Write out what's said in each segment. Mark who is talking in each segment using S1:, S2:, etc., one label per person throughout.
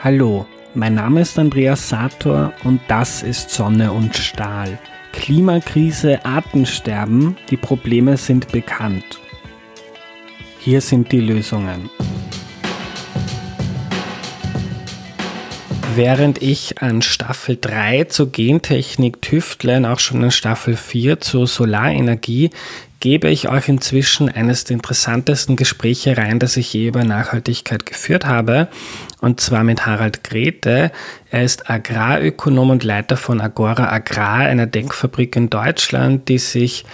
S1: Hallo, mein Name ist Andreas Sator und das ist Sonne und Stahl. Klimakrise, Artensterben, die Probleme sind bekannt. Hier sind die Lösungen. Während ich an Staffel 3 zur Gentechnik tüftle und auch schon an Staffel 4 zur Solarenergie, gebe ich euch inzwischen eines der interessantesten Gespräche rein, das ich je über Nachhaltigkeit geführt habe, und zwar mit Harald Grete. Er ist Agrarökonom und Leiter von Agora Agrar, einer Denkfabrik in Deutschland, die sich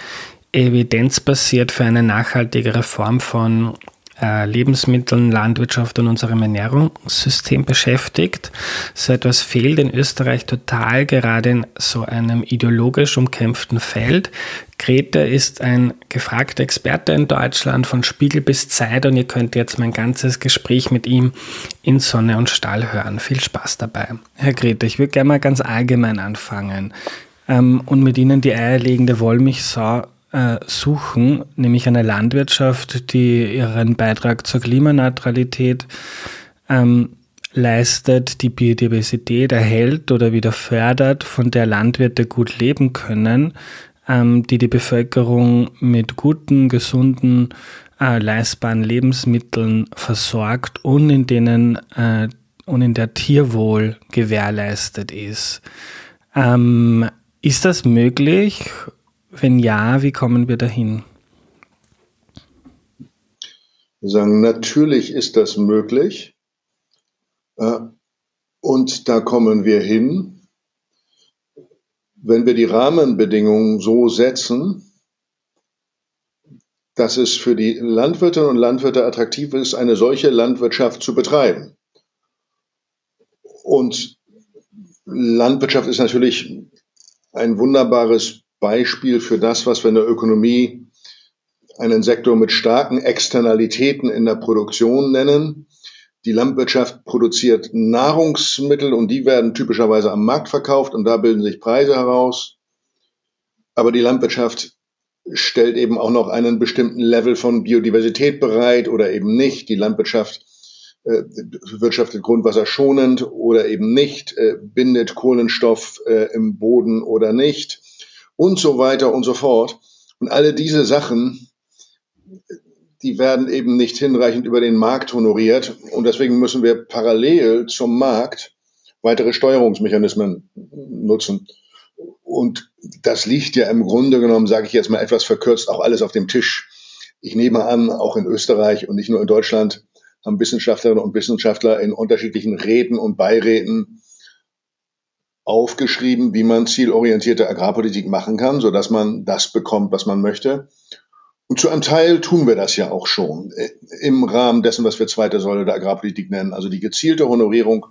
S1: evidenzbasiert für eine nachhaltige Reform von äh, Lebensmitteln, Landwirtschaft und unserem Ernährungssystem beschäftigt. So etwas fehlt in Österreich total, gerade in so einem ideologisch umkämpften Feld. Grete ist ein gefragter Experte in Deutschland von Spiegel bis Zeit und ihr könnt jetzt mein ganzes Gespräch mit ihm in Sonne und Stahl hören. Viel Spaß dabei. Herr Grete, ich würde gerne mal ganz allgemein anfangen ähm, und mit Ihnen die eierlegende Wollmilchsau äh, suchen, nämlich eine Landwirtschaft, die ihren Beitrag zur Klimaneutralität ähm, leistet, die Biodiversität erhält oder wieder fördert, von der Landwirte gut leben können, ähm, die die Bevölkerung mit guten, gesunden, äh, leistbaren Lebensmitteln versorgt und in denen äh, und in der Tierwohl gewährleistet ist. Ähm, ist das möglich wenn ja, wie kommen wir dahin?
S2: Wir sagen, natürlich ist das möglich. Äh, und da kommen wir hin, wenn wir die Rahmenbedingungen so setzen, dass es für die Landwirtinnen und Landwirte attraktiv ist, eine solche Landwirtschaft zu betreiben. Und Landwirtschaft ist natürlich ein wunderbares Beispiel für das, was wir in der Ökonomie einen Sektor mit starken Externalitäten in der Produktion nennen. Die Landwirtschaft produziert Nahrungsmittel und die werden typischerweise am Markt verkauft und da bilden sich Preise heraus. Aber die Landwirtschaft stellt eben auch noch einen bestimmten Level von Biodiversität bereit oder eben nicht. Die Landwirtschaft äh, wirtschaftet Grundwasser schonend oder eben nicht, äh, bindet Kohlenstoff äh, im Boden oder nicht und so weiter und so fort. Und alle diese Sachen, die werden eben nicht hinreichend über den Markt honoriert. Und deswegen müssen wir parallel zum Markt weitere Steuerungsmechanismen nutzen. Und das liegt ja im Grunde genommen, sage ich jetzt mal etwas verkürzt, auch alles auf dem Tisch. Ich nehme an, auch in Österreich und nicht nur in Deutschland haben Wissenschaftlerinnen und Wissenschaftler in unterschiedlichen Räten und Beiräten aufgeschrieben, wie man zielorientierte Agrarpolitik machen kann, so dass man das bekommt, was man möchte. Und zu einem Teil tun wir das ja auch schon äh, im Rahmen dessen, was wir zweite Säule der Agrarpolitik nennen, also die gezielte Honorierung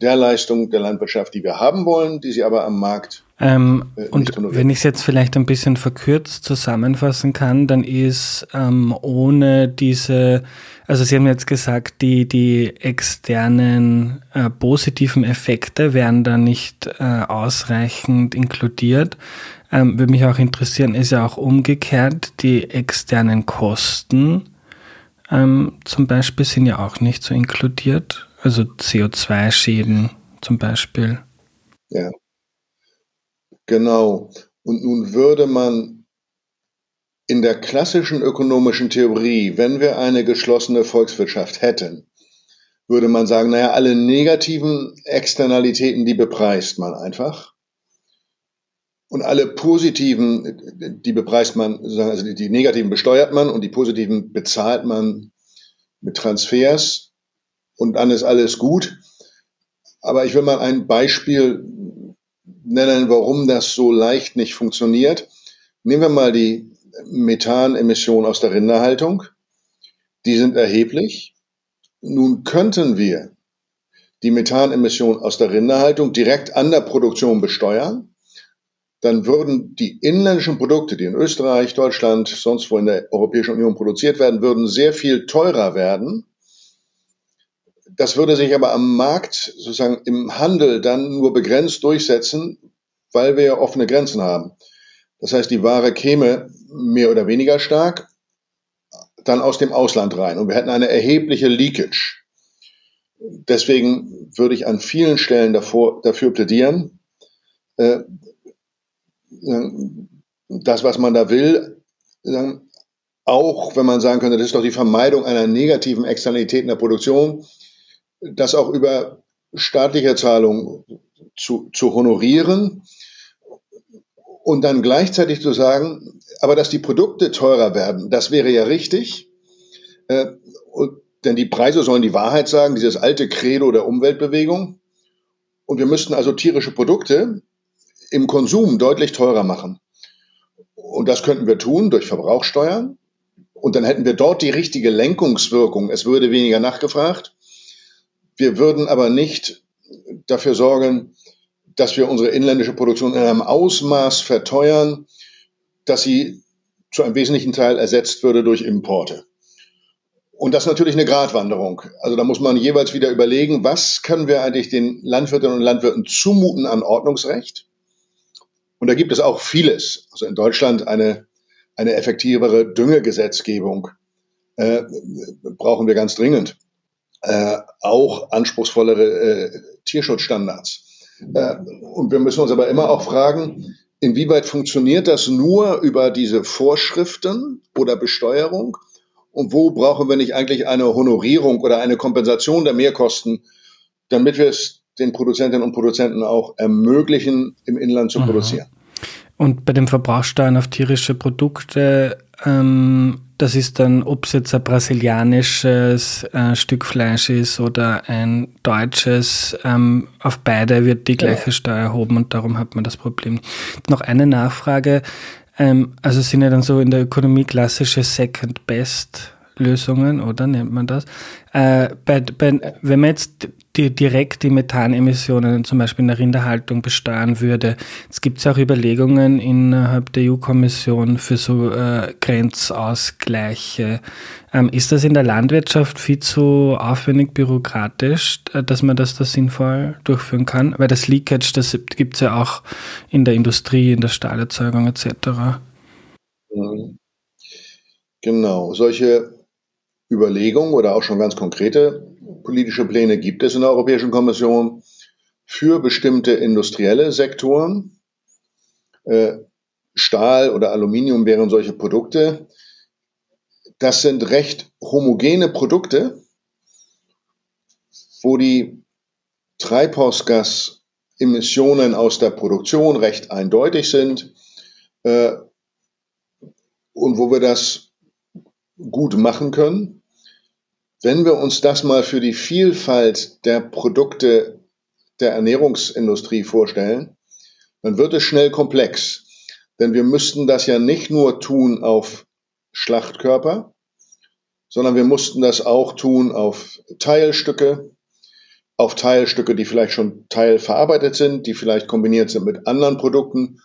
S2: der Leistung der Landwirtschaft, die wir haben wollen, die sie aber am Markt
S1: ähm, äh, und wenn ich es jetzt vielleicht ein bisschen verkürzt zusammenfassen kann, dann ist ähm, ohne diese, also Sie haben jetzt gesagt, die, die externen äh, positiven Effekte werden da nicht äh, ausreichend inkludiert. Ähm, würde mich auch interessieren, ist ja auch umgekehrt, die externen Kosten ähm, zum Beispiel sind ja auch nicht so inkludiert, also CO2-Schäden zum Beispiel.
S2: Ja. Genau. Und nun würde man in der klassischen ökonomischen Theorie, wenn wir eine geschlossene Volkswirtschaft hätten, würde man sagen, naja, alle negativen Externalitäten, die bepreist man einfach. Und alle positiven, die bepreist man, also die negativen besteuert man und die positiven bezahlt man mit Transfers und dann ist alles gut. Aber ich will mal ein Beispiel nennen, warum das so leicht nicht funktioniert. Nehmen wir mal die Methanemissionen aus der Rinderhaltung. Die sind erheblich. Nun könnten wir die Methanemissionen aus der Rinderhaltung direkt an der Produktion besteuern. Dann würden die inländischen Produkte, die in Österreich, Deutschland, sonst wo in der Europäischen Union produziert werden, würden sehr viel teurer werden das würde sich aber am Markt, sozusagen im Handel, dann nur begrenzt durchsetzen, weil wir ja offene Grenzen haben. Das heißt, die Ware käme mehr oder weniger stark dann aus dem Ausland rein und wir hätten eine erhebliche Leakage. Deswegen würde ich an vielen Stellen davor, dafür plädieren, äh, das, was man da will, auch wenn man sagen könnte, das ist doch die Vermeidung einer negativen Externalität in der Produktion, das auch über staatliche Zahlungen zu, zu honorieren und dann gleichzeitig zu sagen, aber dass die Produkte teurer werden, das wäre ja richtig. Äh, und, denn die Preise sollen die Wahrheit sagen, dieses alte Credo der Umweltbewegung. Und wir müssten also tierische Produkte im Konsum deutlich teurer machen. Und das könnten wir tun durch Verbrauchsteuern. Und dann hätten wir dort die richtige Lenkungswirkung. Es würde weniger nachgefragt. Wir würden aber nicht dafür sorgen, dass wir unsere inländische Produktion in einem Ausmaß verteuern, dass sie zu einem wesentlichen Teil ersetzt würde durch Importe. Und das ist natürlich eine Gratwanderung. Also da muss man jeweils wieder überlegen, was können wir eigentlich den Landwirtinnen und Landwirten zumuten an Ordnungsrecht? Und da gibt es auch vieles. Also in Deutschland eine, eine effektivere Düngegesetzgebung äh, brauchen wir ganz dringend. Äh, auch anspruchsvollere äh, Tierschutzstandards. Äh, und wir müssen uns aber immer auch fragen, inwieweit funktioniert das nur über diese Vorschriften oder Besteuerung? Und wo brauchen wir nicht eigentlich eine Honorierung oder eine Kompensation der Mehrkosten, damit wir es den Produzentinnen und Produzenten auch ermöglichen, im Inland zu Aha. produzieren?
S1: Und bei den Verbrauchssteuern auf tierische Produkte ähm, das ist dann, ob es jetzt ein brasilianisches äh, Stück Fleisch ist oder ein deutsches, ähm, auf beide wird die gleiche ja. Steuer erhoben und darum hat man das Problem. Noch eine Nachfrage. Ähm, also sind ja dann so in der Ökonomie klassische Second Best Lösungen, oder nennt man das? Äh, bei, bei, wenn man jetzt die, direkt die Methanemissionen zum Beispiel in der Rinderhaltung besteuern würde, es gibt ja auch Überlegungen innerhalb der EU-Kommission für so äh, Grenzausgleiche. Ähm, ist das in der Landwirtschaft viel zu aufwendig bürokratisch, äh, dass man das da sinnvoll durchführen kann? Weil das Leakage, das gibt es ja auch in der Industrie, in der Stahlerzeugung etc.
S2: Mhm. Genau, solche Überlegungen oder auch schon ganz konkrete politische Pläne gibt es in der Europäischen Kommission für bestimmte industrielle Sektoren. Äh, Stahl oder Aluminium wären solche Produkte. Das sind recht homogene Produkte, wo die Treibhausgasemissionen aus der Produktion recht eindeutig sind äh, und wo wir das gut machen können. Wenn wir uns das mal für die Vielfalt der Produkte der Ernährungsindustrie vorstellen, dann wird es schnell komplex. Denn wir müssten das ja nicht nur tun auf Schlachtkörper, sondern wir mussten das auch tun auf Teilstücke, auf Teilstücke, die vielleicht schon teilverarbeitet sind, die vielleicht kombiniert sind mit anderen Produkten,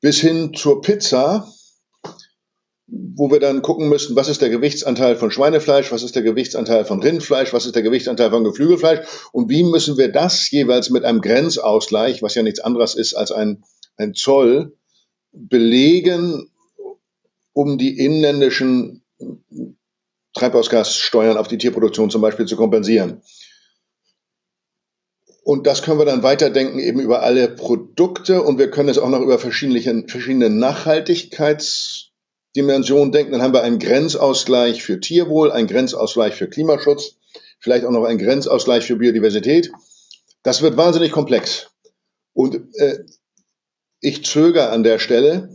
S2: bis hin zur Pizza, wo wir dann gucken müssen, was ist der Gewichtsanteil von Schweinefleisch, was ist der Gewichtsanteil von Rindfleisch, was ist der Gewichtsanteil von Geflügelfleisch und wie müssen wir das jeweils mit einem Grenzausgleich, was ja nichts anderes ist als ein, ein Zoll, belegen, um die inländischen Treibhausgassteuern auf die Tierproduktion zum Beispiel zu kompensieren. Und das können wir dann weiterdenken eben über alle Produkte und wir können es auch noch über verschiedene, verschiedene Nachhaltigkeits Dimension denken, dann haben wir einen Grenzausgleich für Tierwohl, einen Grenzausgleich für Klimaschutz, vielleicht auch noch einen Grenzausgleich für Biodiversität. Das wird wahnsinnig komplex. Und äh, ich zögere an der Stelle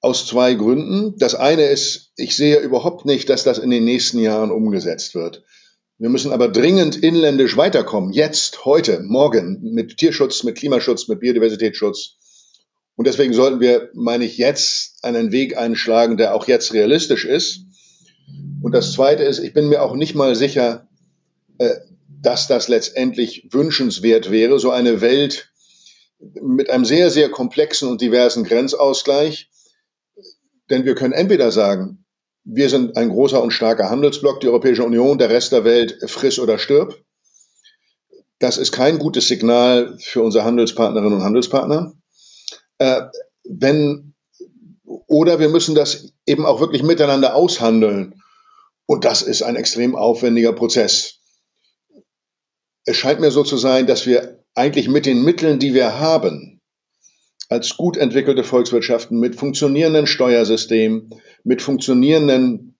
S2: aus zwei Gründen. Das eine ist, ich sehe überhaupt nicht, dass das in den nächsten Jahren umgesetzt wird. Wir müssen aber dringend inländisch weiterkommen. Jetzt, heute, morgen mit Tierschutz, mit Klimaschutz, mit Biodiversitätsschutz. Und deswegen sollten wir, meine ich, jetzt einen Weg einschlagen, der auch jetzt realistisch ist. Und das Zweite ist, ich bin mir auch nicht mal sicher, äh, dass das letztendlich wünschenswert wäre, so eine Welt mit einem sehr, sehr komplexen und diversen Grenzausgleich. Denn wir können entweder sagen, wir sind ein großer und starker Handelsblock, die Europäische Union, der Rest der Welt friss oder stirb. Das ist kein gutes Signal für unsere Handelspartnerinnen und Handelspartner. Äh, wenn, oder wir müssen das eben auch wirklich miteinander aushandeln. Und das ist ein extrem aufwendiger Prozess. es scheint mir so zu sein, dass wir eigentlich mit den Mitteln, die wir haben, als gut entwickelte Volkswirtschaften mit funktionierenden Steuersystemen, mit funktionierenden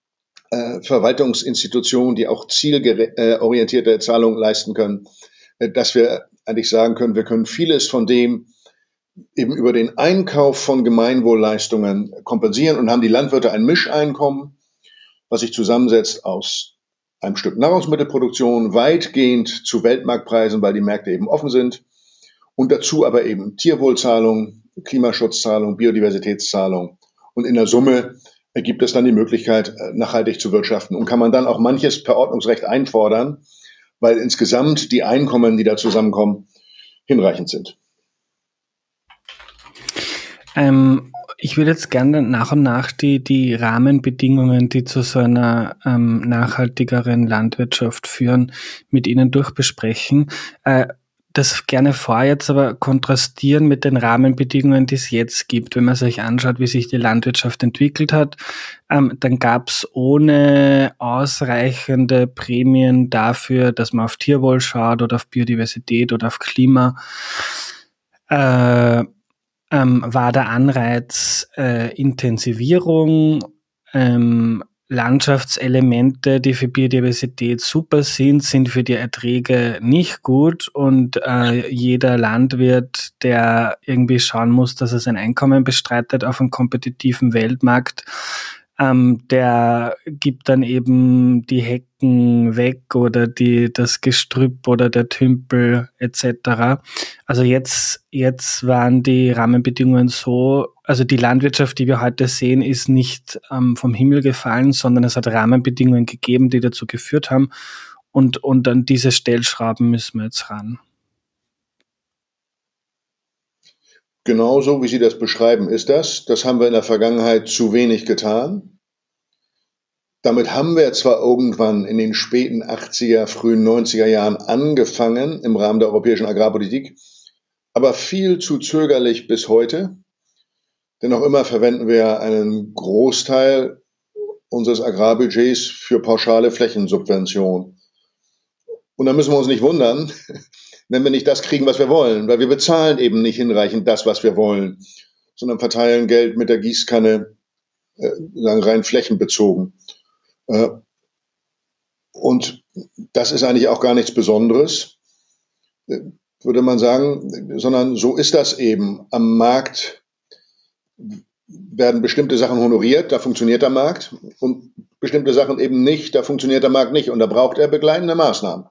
S2: äh, Verwaltungsinstitutionen, die auch zielorientierte Zahlungen leisten können, äh, dass wir eigentlich sagen können, wir können vieles von dem eben über den Einkauf von Gemeinwohlleistungen kompensieren und haben die Landwirte ein Mischeinkommen, was sich zusammensetzt aus einem Stück Nahrungsmittelproduktion, weitgehend zu Weltmarktpreisen, weil die Märkte eben offen sind, und dazu aber eben Tierwohlzahlung, Klimaschutzzahlung, Biodiversitätszahlung. Und in der Summe ergibt es dann die Möglichkeit, äh, nachhaltig zu wirtschaften. Und kann man dann auch manches per Ordnungsrecht einfordern, weil insgesamt die Einkommen, die da zusammenkommen, hinreichend sind.
S1: Ähm, ich würde jetzt gerne nach und nach die, die Rahmenbedingungen, die zu so einer ähm, nachhaltigeren Landwirtschaft führen, mit Ihnen durchbesprechen. Äh, das gerne vor jetzt aber kontrastieren mit den Rahmenbedingungen, die es jetzt gibt. Wenn man sich anschaut, wie sich die Landwirtschaft entwickelt hat, ähm, dann gab es ohne ausreichende Prämien dafür, dass man auf Tierwohl schaut oder auf Biodiversität oder auf Klima, äh, ähm, war der Anreiz äh, Intensivierung, ähm, Landschaftselemente, die für Biodiversität super sind, sind für die Erträge nicht gut und äh, jeder Landwirt, der irgendwie schauen muss, dass er sein Einkommen bestreitet auf einem kompetitiven Weltmarkt, ähm, der gibt dann eben die Hecken weg oder die, das Gestrüpp oder der Tümpel etc. Also jetzt, jetzt waren die Rahmenbedingungen so, also die Landwirtschaft, die wir heute sehen, ist nicht ähm, vom Himmel gefallen, sondern es hat Rahmenbedingungen gegeben, die dazu geführt haben. Und, und an diese Stellschrauben müssen wir jetzt ran.
S2: Genauso wie Sie das beschreiben, ist das. Das haben wir in der Vergangenheit zu wenig getan. Damit haben wir zwar irgendwann in den späten 80er, frühen 90er Jahren angefangen im Rahmen der europäischen Agrarpolitik, aber viel zu zögerlich bis heute. Denn noch immer verwenden wir einen Großteil unseres Agrarbudgets für pauschale Flächensubvention. Und da müssen wir uns nicht wundern, wenn wir nicht das kriegen, was wir wollen, weil wir bezahlen eben nicht hinreichend das, was wir wollen, sondern verteilen Geld mit der Gießkanne äh, rein flächenbezogen. Äh, und das ist eigentlich auch gar nichts Besonderes, äh, würde man sagen, sondern so ist das eben. Am Markt werden bestimmte Sachen honoriert, da funktioniert der Markt und bestimmte Sachen eben nicht, da funktioniert der Markt nicht und da braucht er begleitende Maßnahmen.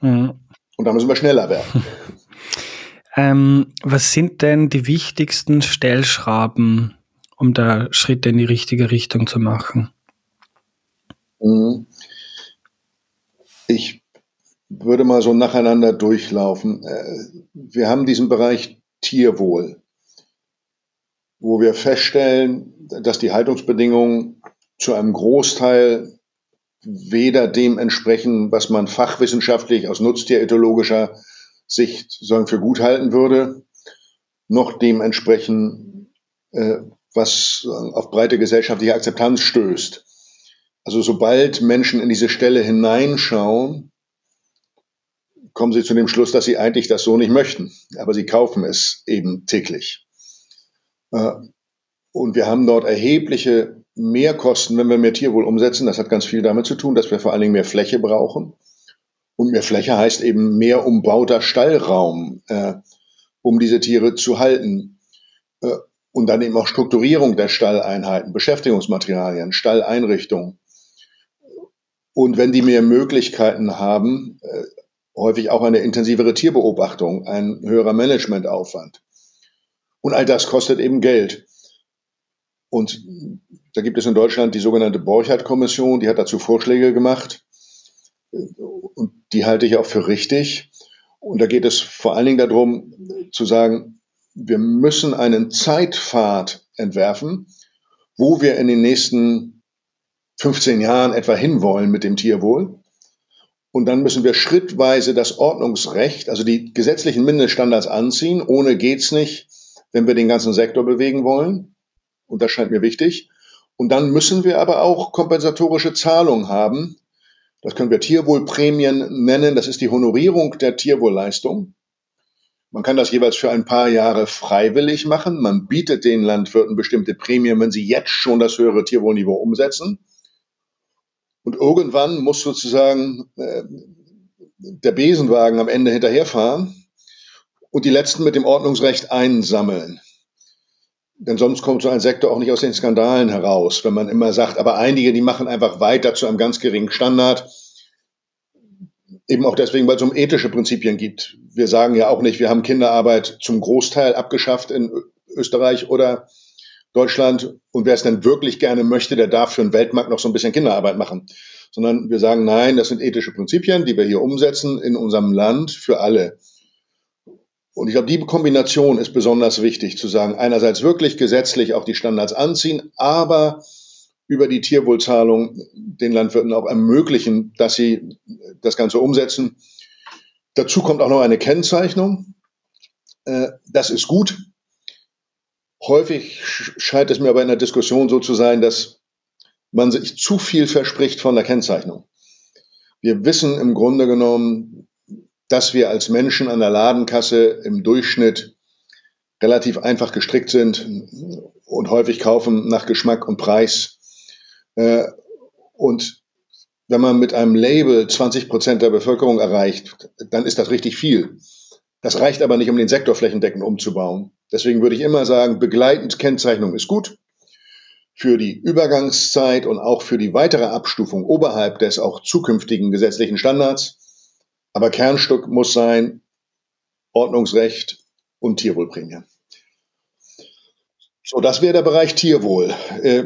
S2: Mhm. Und da müssen wir schneller werden.
S1: ähm, was sind denn die wichtigsten Stellschrauben, um da Schritte in die richtige Richtung zu machen?
S2: Mhm. Ich würde mal so nacheinander durchlaufen. Äh, wir haben diesen Bereich Tierwohl, wo wir feststellen, dass die Haltungsbedingungen zu einem Großteil weder dem entsprechen, was man fachwissenschaftlich aus nutztieretologischer Sicht sagen, für gut halten würde, noch dem entsprechen, äh, was auf breite gesellschaftliche Akzeptanz stößt. Also sobald Menschen in diese Stelle hineinschauen, kommen sie zu dem Schluss, dass sie eigentlich das so nicht möchten. Aber sie kaufen es eben täglich. Äh, und wir haben dort erhebliche Mehrkosten, wenn wir mehr Tierwohl umsetzen. Das hat ganz viel damit zu tun, dass wir vor allen Dingen mehr Fläche brauchen. Und mehr Fläche heißt eben mehr umbauter Stallraum, äh, um diese Tiere zu halten. Äh, und dann eben auch Strukturierung der Stalleinheiten, Beschäftigungsmaterialien, Stalleinrichtungen. Und wenn die mehr Möglichkeiten haben, äh, häufig auch eine intensivere Tierbeobachtung, ein höherer Managementaufwand. Und all das kostet eben Geld. Und da gibt es in Deutschland die sogenannte Borchardt-Kommission, die hat dazu Vorschläge gemacht. Und die halte ich auch für richtig. Und da geht es vor allen Dingen darum, zu sagen, wir müssen einen Zeitpfad entwerfen, wo wir in den nächsten 15 Jahren etwa hinwollen mit dem Tierwohl. Und dann müssen wir schrittweise das Ordnungsrecht, also die gesetzlichen Mindeststandards anziehen. Ohne geht's nicht, wenn wir den ganzen Sektor bewegen wollen. Und das scheint mir wichtig. Und dann müssen wir aber auch kompensatorische Zahlungen haben Das können wir Tierwohlprämien nennen. Das ist die Honorierung der Tierwohlleistung. Man kann das jeweils für ein paar Jahre freiwillig machen. Man bietet den Landwirten bestimmte Prämien, wenn sie jetzt schon das höhere Tierwohlniveau umsetzen. Und irgendwann muss sozusagen äh, der Besenwagen am Ende hinterherfahren und die Letzten mit dem Ordnungsrecht einsammeln. Denn sonst kommt so ein Sektor auch nicht aus den Skandalen heraus, wenn man immer sagt, aber einige, die machen einfach weiter zu einem ganz geringen Standard. Eben auch deswegen, weil es um ethische Prinzipien gibt. Wir sagen ja auch nicht, wir haben Kinderarbeit zum Großteil abgeschafft in Österreich oder Deutschland. Und wer es denn wirklich gerne möchte, der darf für den Weltmarkt noch so ein bisschen Kinderarbeit machen. Sondern wir sagen, nein, das sind ethische Prinzipien, die wir hier umsetzen in unserem Land für alle. Und ich glaube, die Kombination ist besonders wichtig, zu sagen, einerseits wirklich gesetzlich auch die Standards anziehen, aber über die Tierwohlzahlung den Landwirten auch ermöglichen, dass sie das Ganze umsetzen. Dazu kommt auch noch eine Kennzeichnung. Äh, das ist gut. Häufig scheint es mir aber in der Diskussion so zu sein, dass man sich zu viel verspricht von der Kennzeichnung. Wir wissen im Grunde genommen, dass wir als Menschen an der Ladenkasse im Durchschnitt relativ einfach gestrickt sind und häufig kaufen nach Geschmack und Preis. Äh, und wenn man mit einem Label 20 Prozent der Bevölkerung erreicht, dann ist das richtig viel. Das reicht aber nicht, um den Sektor flächendeckend umzubauen. Deswegen würde ich immer sagen, begleitend Kennzeichnung ist gut. Für die Übergangszeit und auch für die weitere Abstufung oberhalb des auch zukünftigen gesetzlichen Standards aber Kernstück muss sein Ordnungsrecht und Tierwohlprämie. So, das wäre der Bereich Tierwohl. Äh,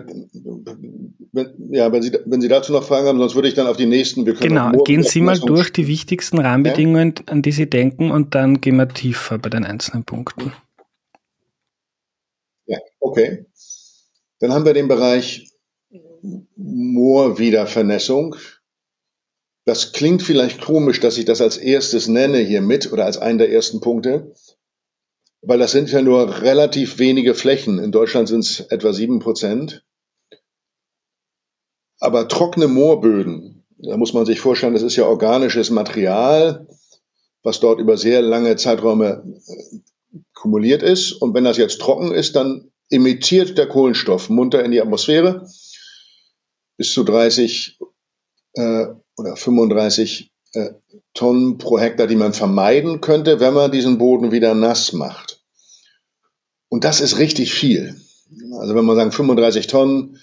S2: wenn, ja, wenn Sie, wenn Sie dazu noch Fragen haben, sonst würde ich dann auf die nächsten.
S1: Wir genau, gehen Sie mal durch die wichtigsten Rahmenbedingungen, ja? an die Sie denken, und dann gehen wir tiefer bei den einzelnen Punkten.
S2: Ja, okay. Dann haben wir den Bereich Moorwiedervernässung. Das klingt vielleicht komisch, dass ich das als erstes nenne hier mit oder als einen der ersten Punkte, weil das sind ja nur relativ wenige Flächen. In Deutschland sind es etwa sieben Prozent. Aber trockene Moorböden, da muss man sich vorstellen, das ist ja organisches Material, was dort über sehr lange Zeiträume äh, kumuliert ist. Und wenn das jetzt trocken ist, dann emittiert der Kohlenstoff munter in die Atmosphäre bis zu 30 äh, oder 35 äh, Tonnen pro Hektar, die man vermeiden könnte, wenn man diesen Boden wieder nass macht. Und das ist richtig viel. Also wenn man sagen 35 Tonnen,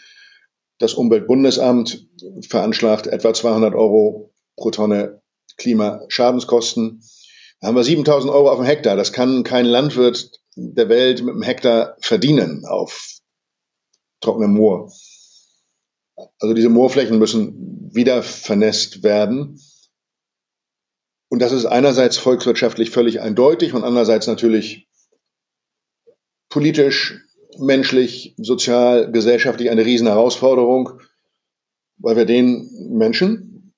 S2: das Umweltbundesamt veranschlagt etwa 200 Euro pro Tonne Klimaschadenskosten. Da haben wir 7000 Euro auf dem Hektar. Das kann kein Landwirt der Welt mit einem Hektar verdienen auf trockenem Moor. Also diese Moorflächen müssen wieder vernässt werden. Und das ist einerseits volkswirtschaftlich völlig eindeutig und andererseits natürlich politisch, menschlich, sozial, gesellschaftlich eine Riesenherausforderung, weil wir den Menschen,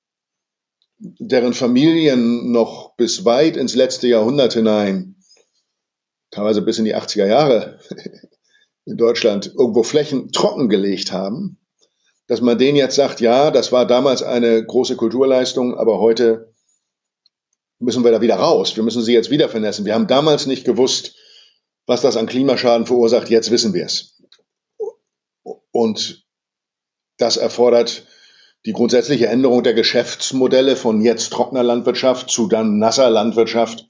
S2: deren Familien noch bis weit ins letzte Jahrhundert hinein, teilweise bis in die 80er Jahre in Deutschland, irgendwo Flächen trockengelegt haben, dass man denen jetzt sagt, ja, das war damals eine große Kulturleistung, aber heute müssen wir da wieder raus. Wir müssen sie jetzt wieder vernässen. Wir haben damals nicht gewusst, was das an Klimaschaden verursacht. Jetzt wissen wir es. Und das erfordert die grundsätzliche Änderung der Geschäftsmodelle von jetzt trockener Landwirtschaft zu dann nasser Landwirtschaft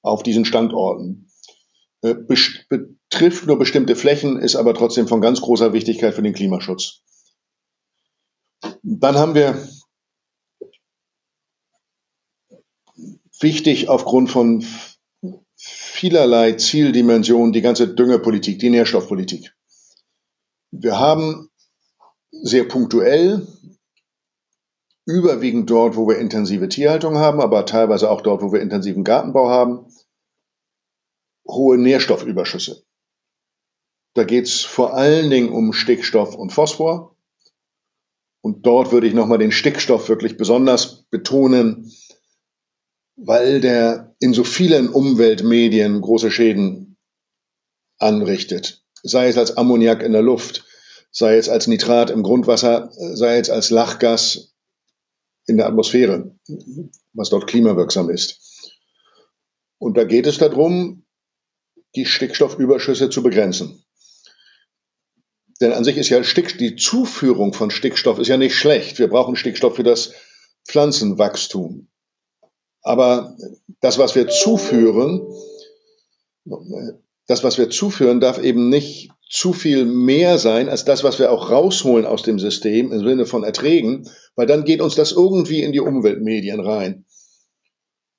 S2: auf diesen Standorten. Äh, betrifft nur bestimmte Flächen, ist aber trotzdem von ganz großer Wichtigkeit für den Klimaschutz. Dann haben wir wichtig aufgrund von vielerlei Zieldimensionen die ganze Düngepolitik, die Nährstoffpolitik. Wir haben sehr punktuell, überwiegend dort, wo wir intensive Tierhaltung haben, aber teilweise auch dort, wo wir intensiven Gartenbau haben, hohe Nährstoffüberschüsse. Da geht es vor allen Dingen um Stickstoff und Phosphor. Und dort würde ich nochmal den Stickstoff wirklich besonders betonen, weil der in so vielen Umweltmedien große Schäden anrichtet. Sei es als Ammoniak in der Luft, sei es als Nitrat im Grundwasser, sei es als Lachgas in der Atmosphäre, was dort klimawirksam ist. Und da geht es darum, die Stickstoffüberschüsse zu begrenzen. Denn an sich ist ja Stick, die Zuführung von Stickstoff ist ja nicht schlecht. Wir brauchen Stickstoff für das Pflanzenwachstum. Aber das, was wir zuführen, das, was wir zuführen, darf eben nicht zu viel mehr sein als das, was wir auch rausholen aus dem System im Sinne von Erträgen, weil dann geht uns das irgendwie in die Umweltmedien rein.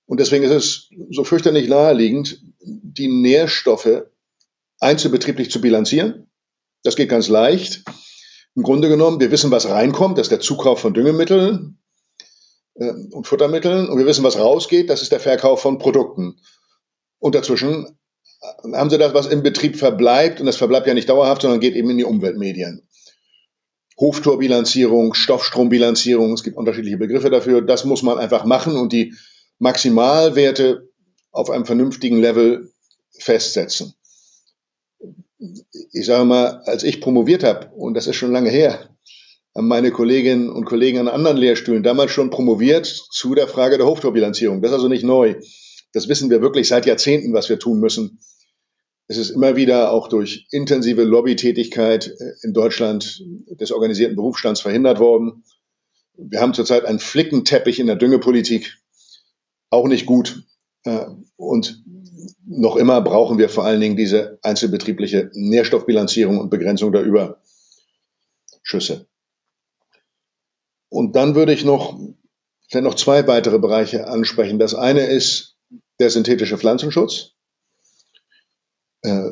S2: Und deswegen ist es so fürchterlich naheliegend, die Nährstoffe einzelbetrieblich zu bilanzieren. Das geht ganz leicht. Im Grunde genommen, wir wissen, was reinkommt, das ist der Zukauf von Düngemitteln äh, und Futtermitteln. Und wir wissen, was rausgeht, das ist der Verkauf von Produkten. Und dazwischen haben sie das, was im Betrieb verbleibt, und das verbleibt ja nicht dauerhaft, sondern geht eben in die Umweltmedien. Hoftorbilanzierung, Stoffstrombilanzierung, es gibt unterschiedliche Begriffe dafür. Das muss man einfach machen und die Maximalwerte auf einem vernünftigen Level festsetzen. Ich sage mal, als ich promoviert habe, und das ist schon lange her, haben meine Kolleginnen und Kollegen an anderen Lehrstühlen damals schon promoviert zu der Frage der Hoftorbilanzierung. Das ist also nicht neu. Das wissen wir wirklich seit Jahrzehnten, was wir tun müssen. Es ist immer wieder auch durch intensive Lobbytätigkeit äh, in Deutschland des organisierten Berufsstands verhindert worden. Wir haben zurzeit einen Flickenteppich in der Düngepolitik. Auch nicht gut. Äh, und noch immer brauchen wir vor allen Dingen diese einzelbetriebliche Nährstoffbilanzierung und Begrenzung der Überschüsse. Und dann würde ich noch, vielleicht noch zwei weitere Bereiche ansprechen. Das eine ist der synthetische Pflanzenschutz, äh,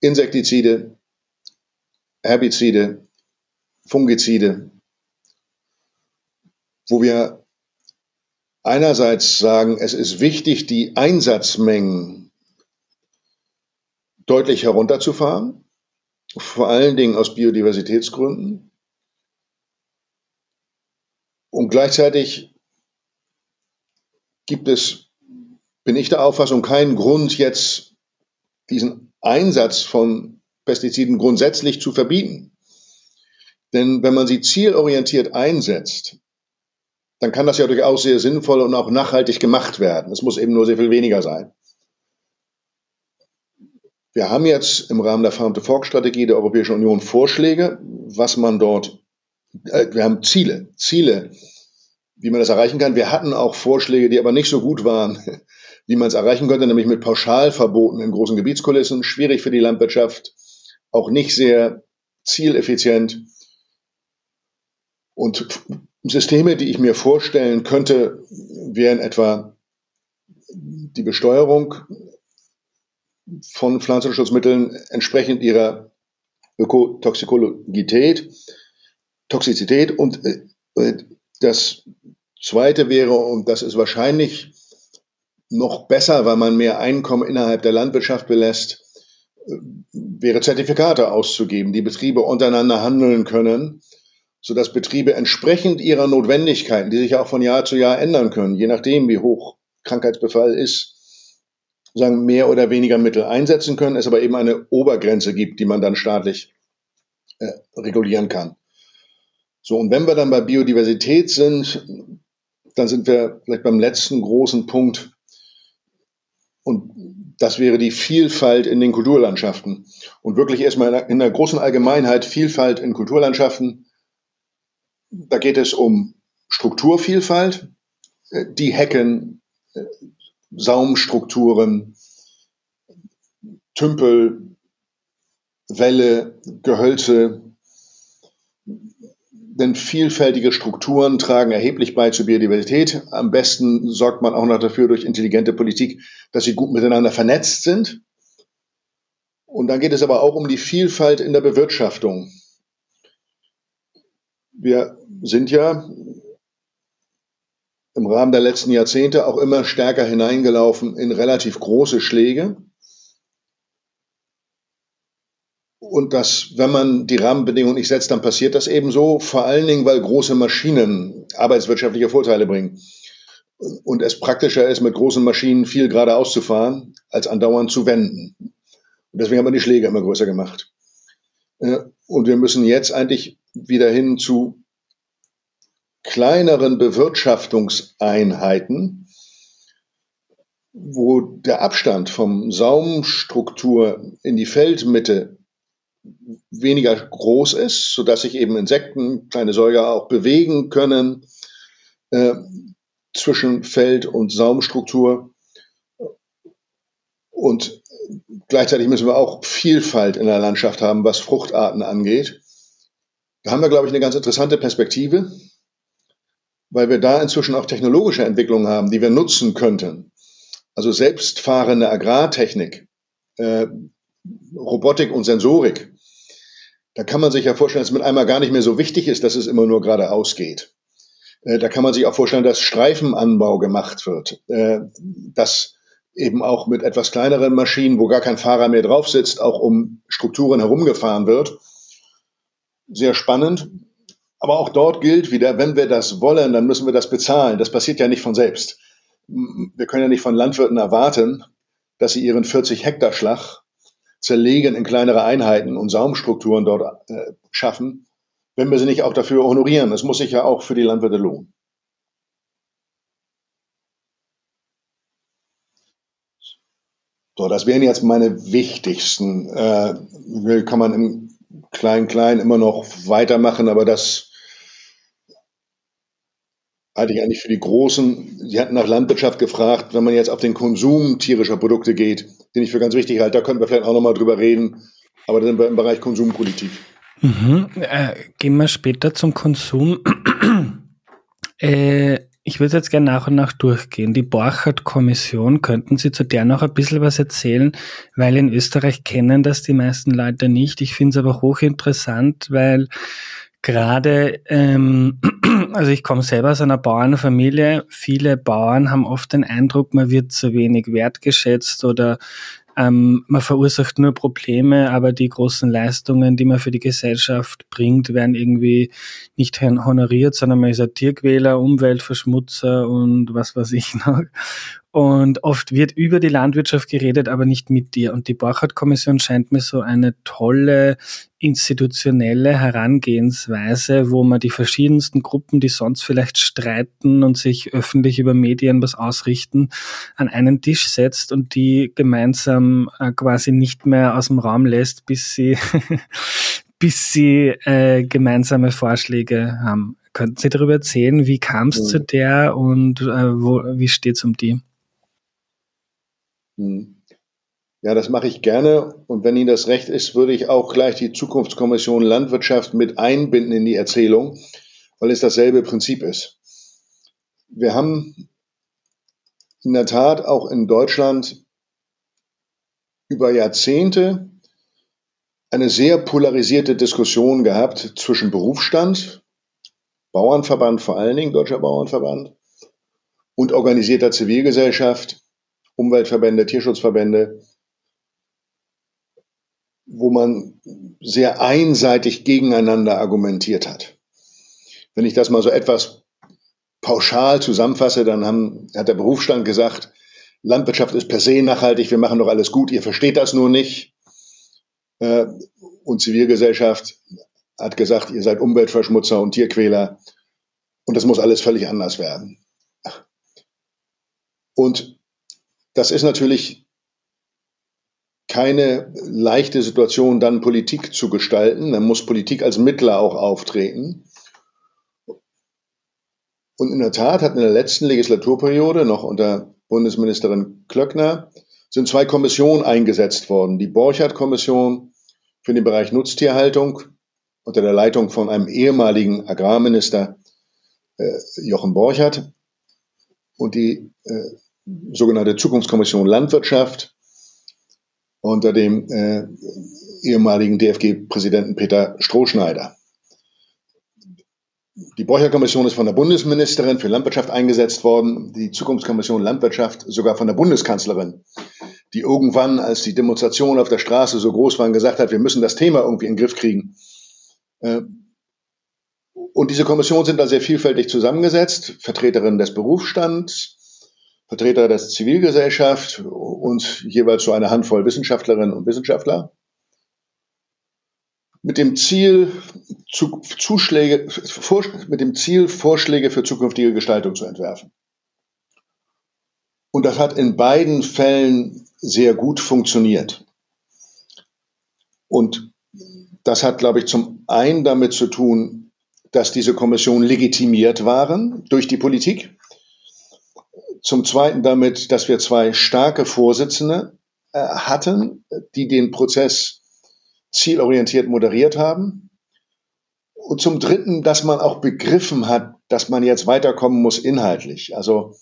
S2: Insektizide, Herbizide, Fungizide, wo wir einerseits sagen, es ist wichtig, die Einsatzmengen deutlich herunterzufahren, vor allen Dingen aus Biodiversitätsgründen. Und gleichzeitig gibt es bin ich der Auffassung, keinen Grund, jetzt diesen Einsatz von Pestiziden grundsätzlich zu verbieten. Denn wenn man sie zielorientiert einsetzt, dann kann das ja durchaus sehr sinnvoll und auch nachhaltig gemacht werden. Es muss eben nur sehr viel weniger sein. Wir haben jetzt im Rahmen der Farm-to-Fork-Strategie der Europäischen Union Vorschläge, was man dort, äh, wir haben Ziele, Ziele, wie man das erreichen kann. Wir hatten auch Vorschläge, die aber nicht so gut waren, wie man es erreichen könnte, nämlich mit Pauschalverboten in großen Gebietskulissen, schwierig für die Landwirtschaft, auch nicht sehr zieleffizient. Und Systeme, die ich mir vorstellen könnte, wären etwa die Besteuerung von Pflanzenschutzmitteln entsprechend ihrer Ökotoxikologität, Toxizität und äh, das zweite wäre, und das ist wahrscheinlich noch besser, weil man mehr Einkommen innerhalb der Landwirtschaft belässt, wäre Zertifikate auszugeben, die Betriebe untereinander handeln können, sodass Betriebe entsprechend ihrer Notwendigkeiten, die sich auch von Jahr zu Jahr ändern können, je nachdem, wie hoch Krankheitsbefall ist, sagen, mehr oder weniger Mittel einsetzen können, es aber eben eine Obergrenze gibt, die man dann staatlich äh, regulieren kann. So, und wenn wir dann bei Biodiversität sind, dann sind wir vielleicht beim letzten großen Punkt, und das wäre die Vielfalt in den Kulturlandschaften. Und wirklich erstmal in der großen Allgemeinheit Vielfalt in Kulturlandschaften. Da geht es um Strukturvielfalt, die Hecken, Saumstrukturen, Tümpel, Wälle, Gehölze, denn vielfältige Strukturen tragen erheblich bei zur Biodiversität. Am besten sorgt man auch noch dafür durch intelligente Politik, dass sie gut miteinander vernetzt sind. Und dann geht es aber auch um die Vielfalt in der Bewirtschaftung. Wir sind ja im Rahmen der letzten Jahrzehnte auch immer stärker hineingelaufen in relativ große Schläge. Und das, wenn man die Rahmenbedingungen nicht setzt, dann passiert das eben so, vor allen Dingen, weil große Maschinen arbeitswirtschaftliche Vorteile bringen. Und es praktischer ist, mit großen Maschinen viel geradeaus zu fahren, als andauernd zu wenden. Und deswegen haben wir die Schläge immer größer gemacht. Äh, und wir müssen jetzt eigentlich wieder hin zu kleineren Bewirtschaftungseinheiten, wo der Abstand vom Saumstruktur in die Feldmitte weniger groß ist, sodass sich eben Insekten, kleine Säuger auch bewegen können äh, zwischen Feld- und Saumstruktur. Und gleichzeitig müssen wir auch Vielfalt in der Landschaft haben, was Fruchtarten angeht. Da haben wir, glaube ich, eine ganz interessante Perspektive, weil wir da inzwischen auch technologische Entwicklungen haben, die wir nutzen könnten. Also selbstfahrende Agrartechnik, äh, Robotik und Sensorik. Da kann man sich ja vorstellen, dass es mit einmal gar nicht mehr so wichtig ist, dass es immer nur geradeaus geht. Äh, da kann man sich auch vorstellen, dass Streifenanbau gemacht wird, äh, dass eben auch mit etwas kleineren Maschinen, wo gar kein Fahrer mehr drauf sitzt, auch um Strukturen herumgefahren wird. Sehr spannend. Aber auch dort gilt wieder, wenn wir das wollen, dann müssen wir das bezahlen. Das passiert ja nicht von selbst. Wir können ja nicht von Landwirten erwarten, dass sie ihren 40 Hektar Schlag zerlegen in kleinere Einheiten und Saumstrukturen dort äh, schaffen, wenn wir sie nicht auch dafür honorieren. Das muss sich ja auch für die Landwirte lohnen. So, das wären jetzt meine wichtigsten. Äh, kann man im Klein-Klein immer noch weitermachen, aber das halte ich eigentlich für die Großen. Sie hatten nach Landwirtschaft gefragt, wenn man jetzt auf den Konsum tierischer Produkte geht, den ich für ganz wichtig halte, da könnten wir vielleicht auch nochmal drüber reden, aber dann im Bereich Konsumpolitik.
S1: Mhm. Äh, gehen wir später zum Konsum. äh, ich würde jetzt gerne nach und nach durchgehen. Die Borchardt-Kommission, könnten Sie zu der noch ein bisschen was erzählen? Weil in Österreich kennen das die meisten Leute nicht. Ich finde es aber hochinteressant, weil gerade, ähm, also ich komme selber aus einer Bauernfamilie. Viele Bauern haben oft den Eindruck, man wird zu wenig wertgeschätzt oder ähm, man verursacht nur Probleme, aber die großen Leistungen, die man für die Gesellschaft bringt, werden irgendwie nicht honoriert, sondern man ist ein Tierquäler, Umweltverschmutzer und was weiß ich noch. Und oft wird über die Landwirtschaft geredet, aber nicht mit dir. Und die Borchardt-Kommission scheint mir so eine tolle institutionelle Herangehensweise, wo man die verschiedensten Gruppen, die sonst vielleicht streiten und sich öffentlich über Medien was ausrichten, an einen Tisch setzt und die gemeinsam äh, quasi nicht mehr aus dem Raum lässt, bis sie, bis sie äh, gemeinsame Vorschläge haben. Könnten Sie darüber erzählen, wie kam es ja. zu der und äh, wo, wie steht es um die?
S2: Hm. Ja, das mache ich gerne. Und wenn Ihnen das recht ist, würde ich auch gleich die Zukunftskommission Landwirtschaft mit einbinden in die Erzählung, weil es dasselbe Prinzip ist. Wir haben in der Tat auch in Deutschland über Jahrzehnte eine sehr polarisierte Diskussion gehabt zwischen Berufsstand, Bauernverband vor allen Dingen, Deutscher Bauernverband, und organisierter Zivilgesellschaft, Umweltverbände, Tierschutzverbände, wo man sehr einseitig gegeneinander argumentiert hat. Wenn ich das mal so etwas pauschal zusammenfasse, dann haben, hat der Berufsstand gesagt, Landwirtschaft ist per se nachhaltig, wir machen doch alles gut, ihr versteht das nur nicht. Äh, und Zivilgesellschaft hat gesagt, ihr seid Umweltverschmutzer und Tierquäler und das muss alles völlig anders werden. Und das ist natürlich keine leichte Situation, dann Politik zu gestalten. Dann muss Politik als Mittler auch auftreten. Und in der Tat hat in der letzten Legislaturperiode, noch unter Bundesministerin Klöckner, sind zwei Kommissionen eingesetzt worden. Die Borchardt-Kommission für den Bereich Nutztierhaltung unter der Leitung von einem ehemaligen Agrarminister äh, Jochen Borchardt und die äh, sogenannte Zukunftskommission Landwirtschaft unter dem äh, ehemaligen DFG-Präsidenten Peter Strohschneider. Die Borcher-Kommission ist von der Bundesministerin für Landwirtschaft eingesetzt worden, die Zukunftskommission Landwirtschaft sogar von der Bundeskanzlerin, die irgendwann, als die Demonstrationen auf der Straße so groß waren, gesagt hat, wir müssen das Thema irgendwie in den Griff kriegen. Äh, und diese Kommissionen sind da sehr vielfältig zusammengesetzt, Vertreterinnen des Berufsstands, Vertreter der Zivilgesellschaft und jeweils so eine Handvoll Wissenschaftlerinnen und Wissenschaftler. mit dem Ziel, zu, Zuschläge, vor, mit dem Ziel, Vorschläge für zukünftige Gestaltung zu entwerfen. Und das hat in beiden Fällen sehr gut funktioniert. Und das hat, glaube ich, zum einen damit zu tun, dass diese Kommissionen legitimiert waren durch die Politik. Zum zweiten damit, dass wir zwei starke Vorsitzende äh, hatten, die den Prozess zielorientiert moderiert haben. Und zum Dritten, dass man auch begriffen hat, dass man jetzt weiterkommen muss inhaltlich. Also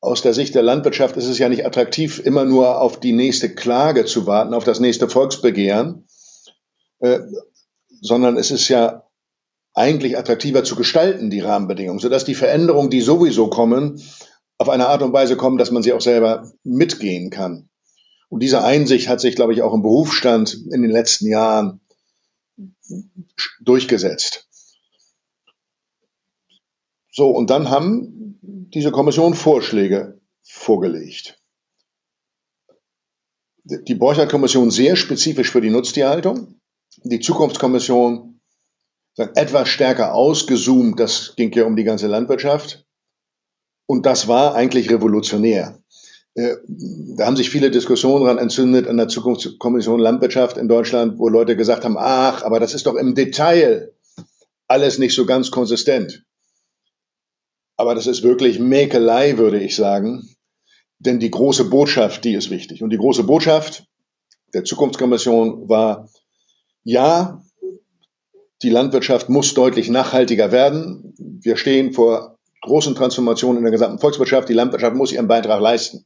S2: aus der Sicht der Landwirtschaft ist es ja nicht attraktiv, immer nur auf die nächste Klage zu warten, auf das nächste Volksbegehren, äh, sondern es ist ja eigentlich attraktiver zu gestalten, die Rahmenbedingungen, sodass die Veränderungen, die sowieso kommen, auf eine Art und Weise kommen, dass man sie auch selber mitgehen kann. Und diese Einsicht hat sich, glaube ich, auch im Berufsstand in den letzten Jahren durchgesetzt. So, und dann haben diese Kommission Vorschläge vorgelegt. Die Borchardt-Kommission sehr spezifisch für die Nutztierhaltung, die Zukunftskommission etwas stärker ausgezoomt, das ging ja um die ganze Landwirtschaft. Und das war eigentlich revolutionär. Äh, da haben sich viele Diskussionen dran entzündet an der Zukunftskommission Landwirtschaft in Deutschland, wo Leute gesagt haben, ach, aber das ist doch im Detail alles nicht so ganz konsistent. Aber das ist wirklich Mäkelei, würde ich sagen. Denn die große Botschaft, die ist wichtig. Und die große Botschaft der Zukunftskommission war, ja, die Landwirtschaft muss deutlich nachhaltiger werden. Wir stehen vor großen Transformationen in der gesamten Volkswirtschaft. Die Landwirtschaft muss ihren Beitrag leisten.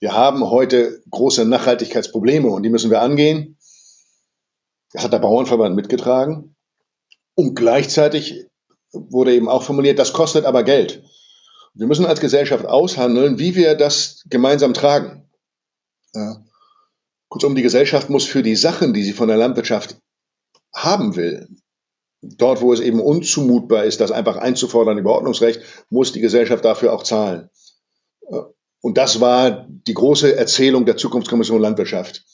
S2: Wir haben heute große Nachhaltigkeitsprobleme und die müssen wir angehen. Das hat der Bauernverband mitgetragen. Und gleichzeitig wurde eben auch formuliert, das kostet aber Geld. Wir müssen als Gesellschaft aushandeln, wie wir das gemeinsam tragen. Ja. Kurzum, die Gesellschaft muss für die Sachen, die sie von der Landwirtschaft haben will, dort, wo es eben unzumutbar ist, das einfach einzufordern über Ordnungsrecht, muss die Gesellschaft dafür auch zahlen. Und das war die große Erzählung der Zukunftskommission Landwirtschaft.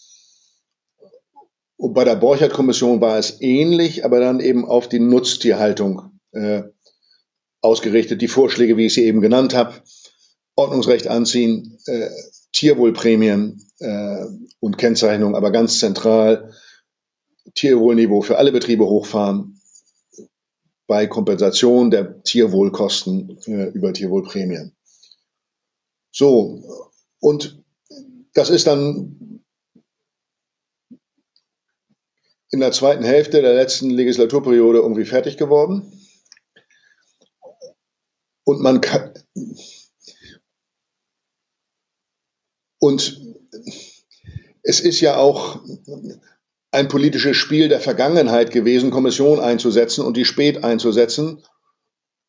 S2: Und bei der Borchert-Kommission war es ähnlich, aber dann eben auf die Nutztierhaltung äh, ausgerichtet. Die Vorschläge, wie ich sie eben genannt habe, Ordnungsrecht anziehen, äh, Tierwohlprämien äh, und Kennzeichnung, aber ganz zentral Tierwohlniveau für alle Betriebe hochfahren bei Kompensation der Tierwohlkosten äh, über Tierwohlprämien. So, und das ist dann in der zweiten Hälfte der letzten Legislaturperiode irgendwie fertig geworden. Und man kann, und es ist ja auch ein politisches Spiel der Vergangenheit gewesen, Kommission einzusetzen und die spät einzusetzen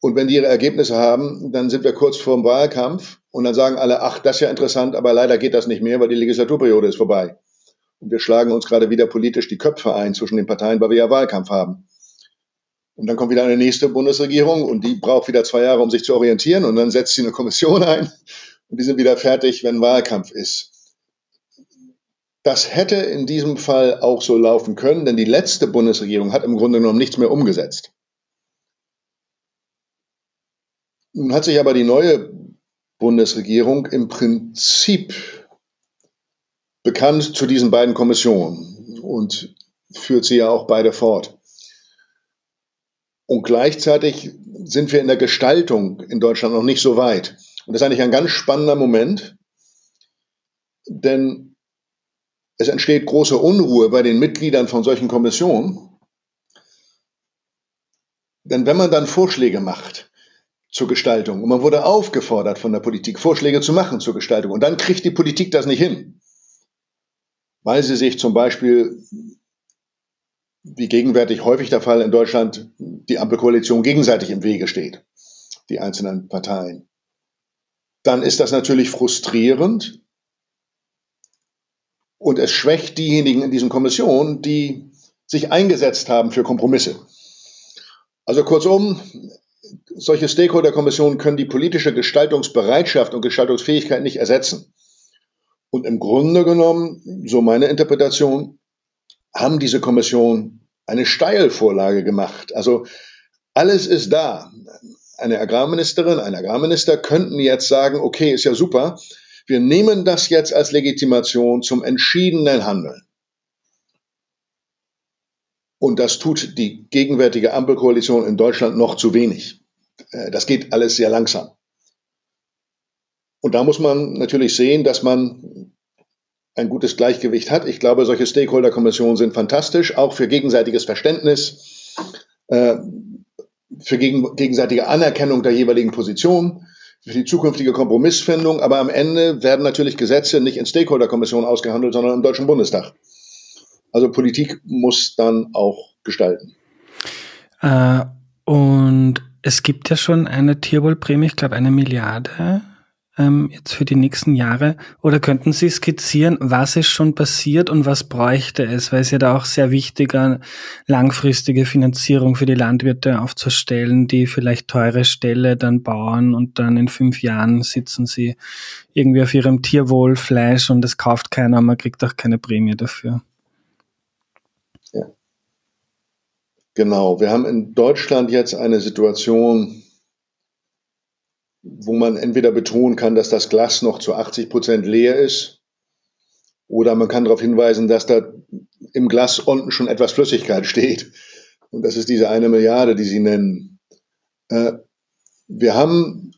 S2: und wenn die ihre Ergebnisse haben, dann sind wir kurz vor dem Wahlkampf und dann sagen alle, ach, das ist ja interessant, aber leider geht das nicht mehr, weil die Legislaturperiode ist vorbei. Und wir schlagen uns gerade wieder politisch die Köpfe ein zwischen den Parteien, weil wir ja Wahlkampf haben. Und dann kommt wieder eine nächste Bundesregierung und die braucht wieder zwei Jahre, um sich zu orientieren und dann setzt sie eine Kommission ein und die sind wieder fertig, wenn Wahlkampf ist. Das hätte in diesem Fall auch so laufen können, denn die letzte Bundesregierung hat im Grunde genommen nichts mehr umgesetzt. Nun hat sich aber die neue Bundesregierung im Prinzip bekannt zu diesen beiden Kommissionen und führt sie ja auch beide fort. Und gleichzeitig sind wir in der Gestaltung in Deutschland noch nicht so weit. Und das ist eigentlich ein ganz spannender Moment, denn es entsteht große Unruhe bei den Mitgliedern von solchen Kommissionen. Denn wenn man dann Vorschläge macht, zur Gestaltung. Und man wurde aufgefordert von der Politik, Vorschläge zu machen zur Gestaltung. Und dann kriegt die Politik das nicht hin, weil sie sich zum Beispiel, wie gegenwärtig häufig der Fall in Deutschland, die Ampelkoalition gegenseitig im Wege steht, die einzelnen Parteien. Dann ist das natürlich frustrierend und es schwächt diejenigen in diesen Kommissionen, die sich eingesetzt haben für Kompromisse. Also kurzum, solche Stakeholder-Kommissionen können die politische Gestaltungsbereitschaft und Gestaltungsfähigkeit nicht ersetzen. Und im Grunde genommen, so meine Interpretation, haben diese Kommission eine Steilvorlage gemacht. Also alles ist da. Eine Agrarministerin, ein Agrarminister könnten jetzt sagen, okay, ist ja super, wir nehmen das jetzt als Legitimation zum entschiedenen Handeln. Und das tut die gegenwärtige Ampelkoalition in Deutschland noch zu wenig. Äh, das geht alles sehr langsam. Und da muss man natürlich sehen, dass man ein gutes Gleichgewicht hat. Ich glaube, solche Stakeholder-Kommissionen sind fantastisch, auch für gegenseitiges Verständnis, äh, für gegenseitige Anerkennung der jeweiligen Position, für die zukünftige Kompromissfindung. Aber am Ende werden natürlich Gesetze nicht in Stakeholder-Kommissionen ausgehandelt, sondern im Deutschen Bundestag. Also Politik muss dann auch gestalten.
S1: Äh, und es gibt ja schon eine Tierwohlprämie, ich glaube eine Milliarde ähm, jetzt für die nächsten Jahre? Oder könnten Sie skizzieren, was ist schon passiert und was bräuchte es? Weil es ja da auch sehr wichtiger, langfristige Finanzierung für die Landwirte aufzustellen, die vielleicht teure Ställe dann bauen und dann in fünf Jahren sitzen sie irgendwie auf ihrem Tierwohlfleisch und es kauft keiner und man kriegt auch keine Prämie dafür.
S2: Genau, wir haben in Deutschland jetzt eine Situation, wo man entweder betonen kann, dass das Glas noch zu 80 Prozent leer ist, oder man kann darauf hinweisen, dass da im Glas unten schon etwas Flüssigkeit steht. Und das ist diese eine Milliarde, die Sie nennen. Äh, wir haben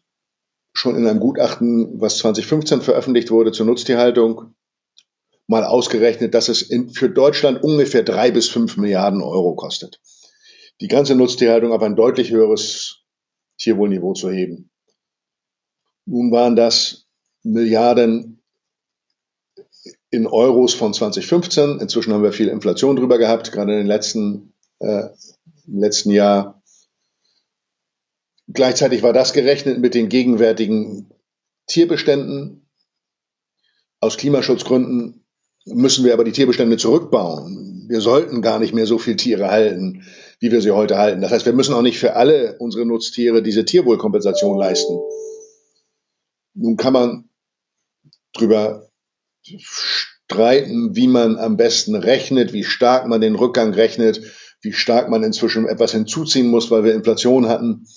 S2: schon in einem Gutachten, was 2015 veröffentlicht wurde zur Nutztierhaltung, mal ausgerechnet, dass es in, für Deutschland ungefähr drei bis fünf Milliarden Euro kostet, die ganze Nutztierhaltung auf ein deutlich höheres Tierwohlniveau zu heben. Nun waren das Milliarden in Euros von 2015. Inzwischen haben wir viel Inflation drüber gehabt, gerade in den letzten, äh, im letzten Jahr. Gleichzeitig war das gerechnet mit den gegenwärtigen Tierbeständen. Aus Klimaschutzgründen müssen wir aber die Tierbestände zurückbauen. Wir sollten gar nicht mehr so viel Tiere halten, wie wir sie heute halten. Das heißt, wir müssen auch nicht für alle unsere Nutztiere diese Tierwohlkompensation leisten. Nun kann man drüber streiten, wie man am besten rechnet, wie stark man den Rückgang rechnet, wie stark man inzwischen etwas hinzuziehen muss, weil wir Inflation hatten.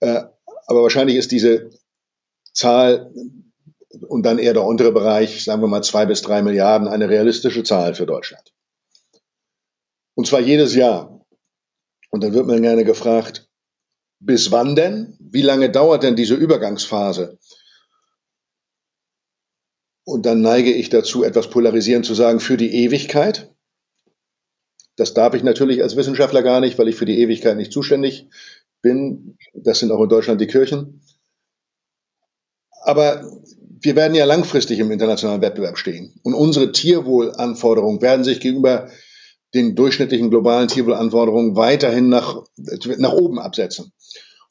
S2: Äh, aber wahrscheinlich ist diese Zahl und dann eher der untere Bereich, sagen wir mal zwei bis drei Milliarden, eine realistische Zahl für Deutschland. Und zwar jedes Jahr. Und dann wird man gerne gefragt, bis wann denn? Wie lange dauert denn diese Übergangsphase? Und dann neige ich dazu, etwas polarisierend zu sagen, für die Ewigkeit. Das darf ich natürlich als Wissenschaftler gar nicht, weil ich für die Ewigkeit nicht zuständig bin. Das sind auch in Deutschland die Kirchen. Aber wir werden ja langfristig im internationalen Wettbewerb stehen. Und unsere Tierwohlanforderungen werden sich gegenüber den durchschnittlichen globalen Tierwohlanforderungen weiterhin nach, nach oben absetzen.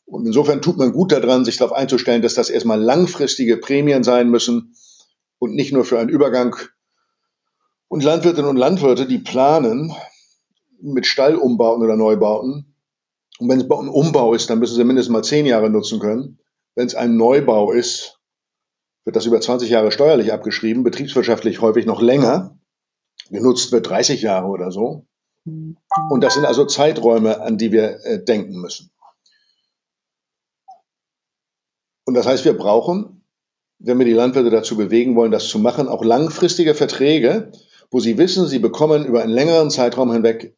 S2: Und insofern tut man gut daran, sich darauf einzustellen, dass das erstmal langfristige Prämien sein müssen, und nicht nur für einen Übergang. Und Landwirtinnen und Landwirte, die planen mit Stallumbauten oder Neubauten. Und wenn es ein Umbau ist, dann müssen sie mindestens mal zehn Jahre nutzen können. Wenn es ein Neubau ist, wird das über 20 Jahre steuerlich abgeschrieben, betriebswirtschaftlich häufig noch länger. Genutzt wird 30 Jahre oder so. Und das sind also Zeiträume, an die wir äh, denken müssen. Und das heißt, wir brauchen wenn wir die Landwirte dazu bewegen wollen, das zu machen, auch langfristige Verträge, wo sie wissen, sie bekommen über einen längeren Zeitraum hinweg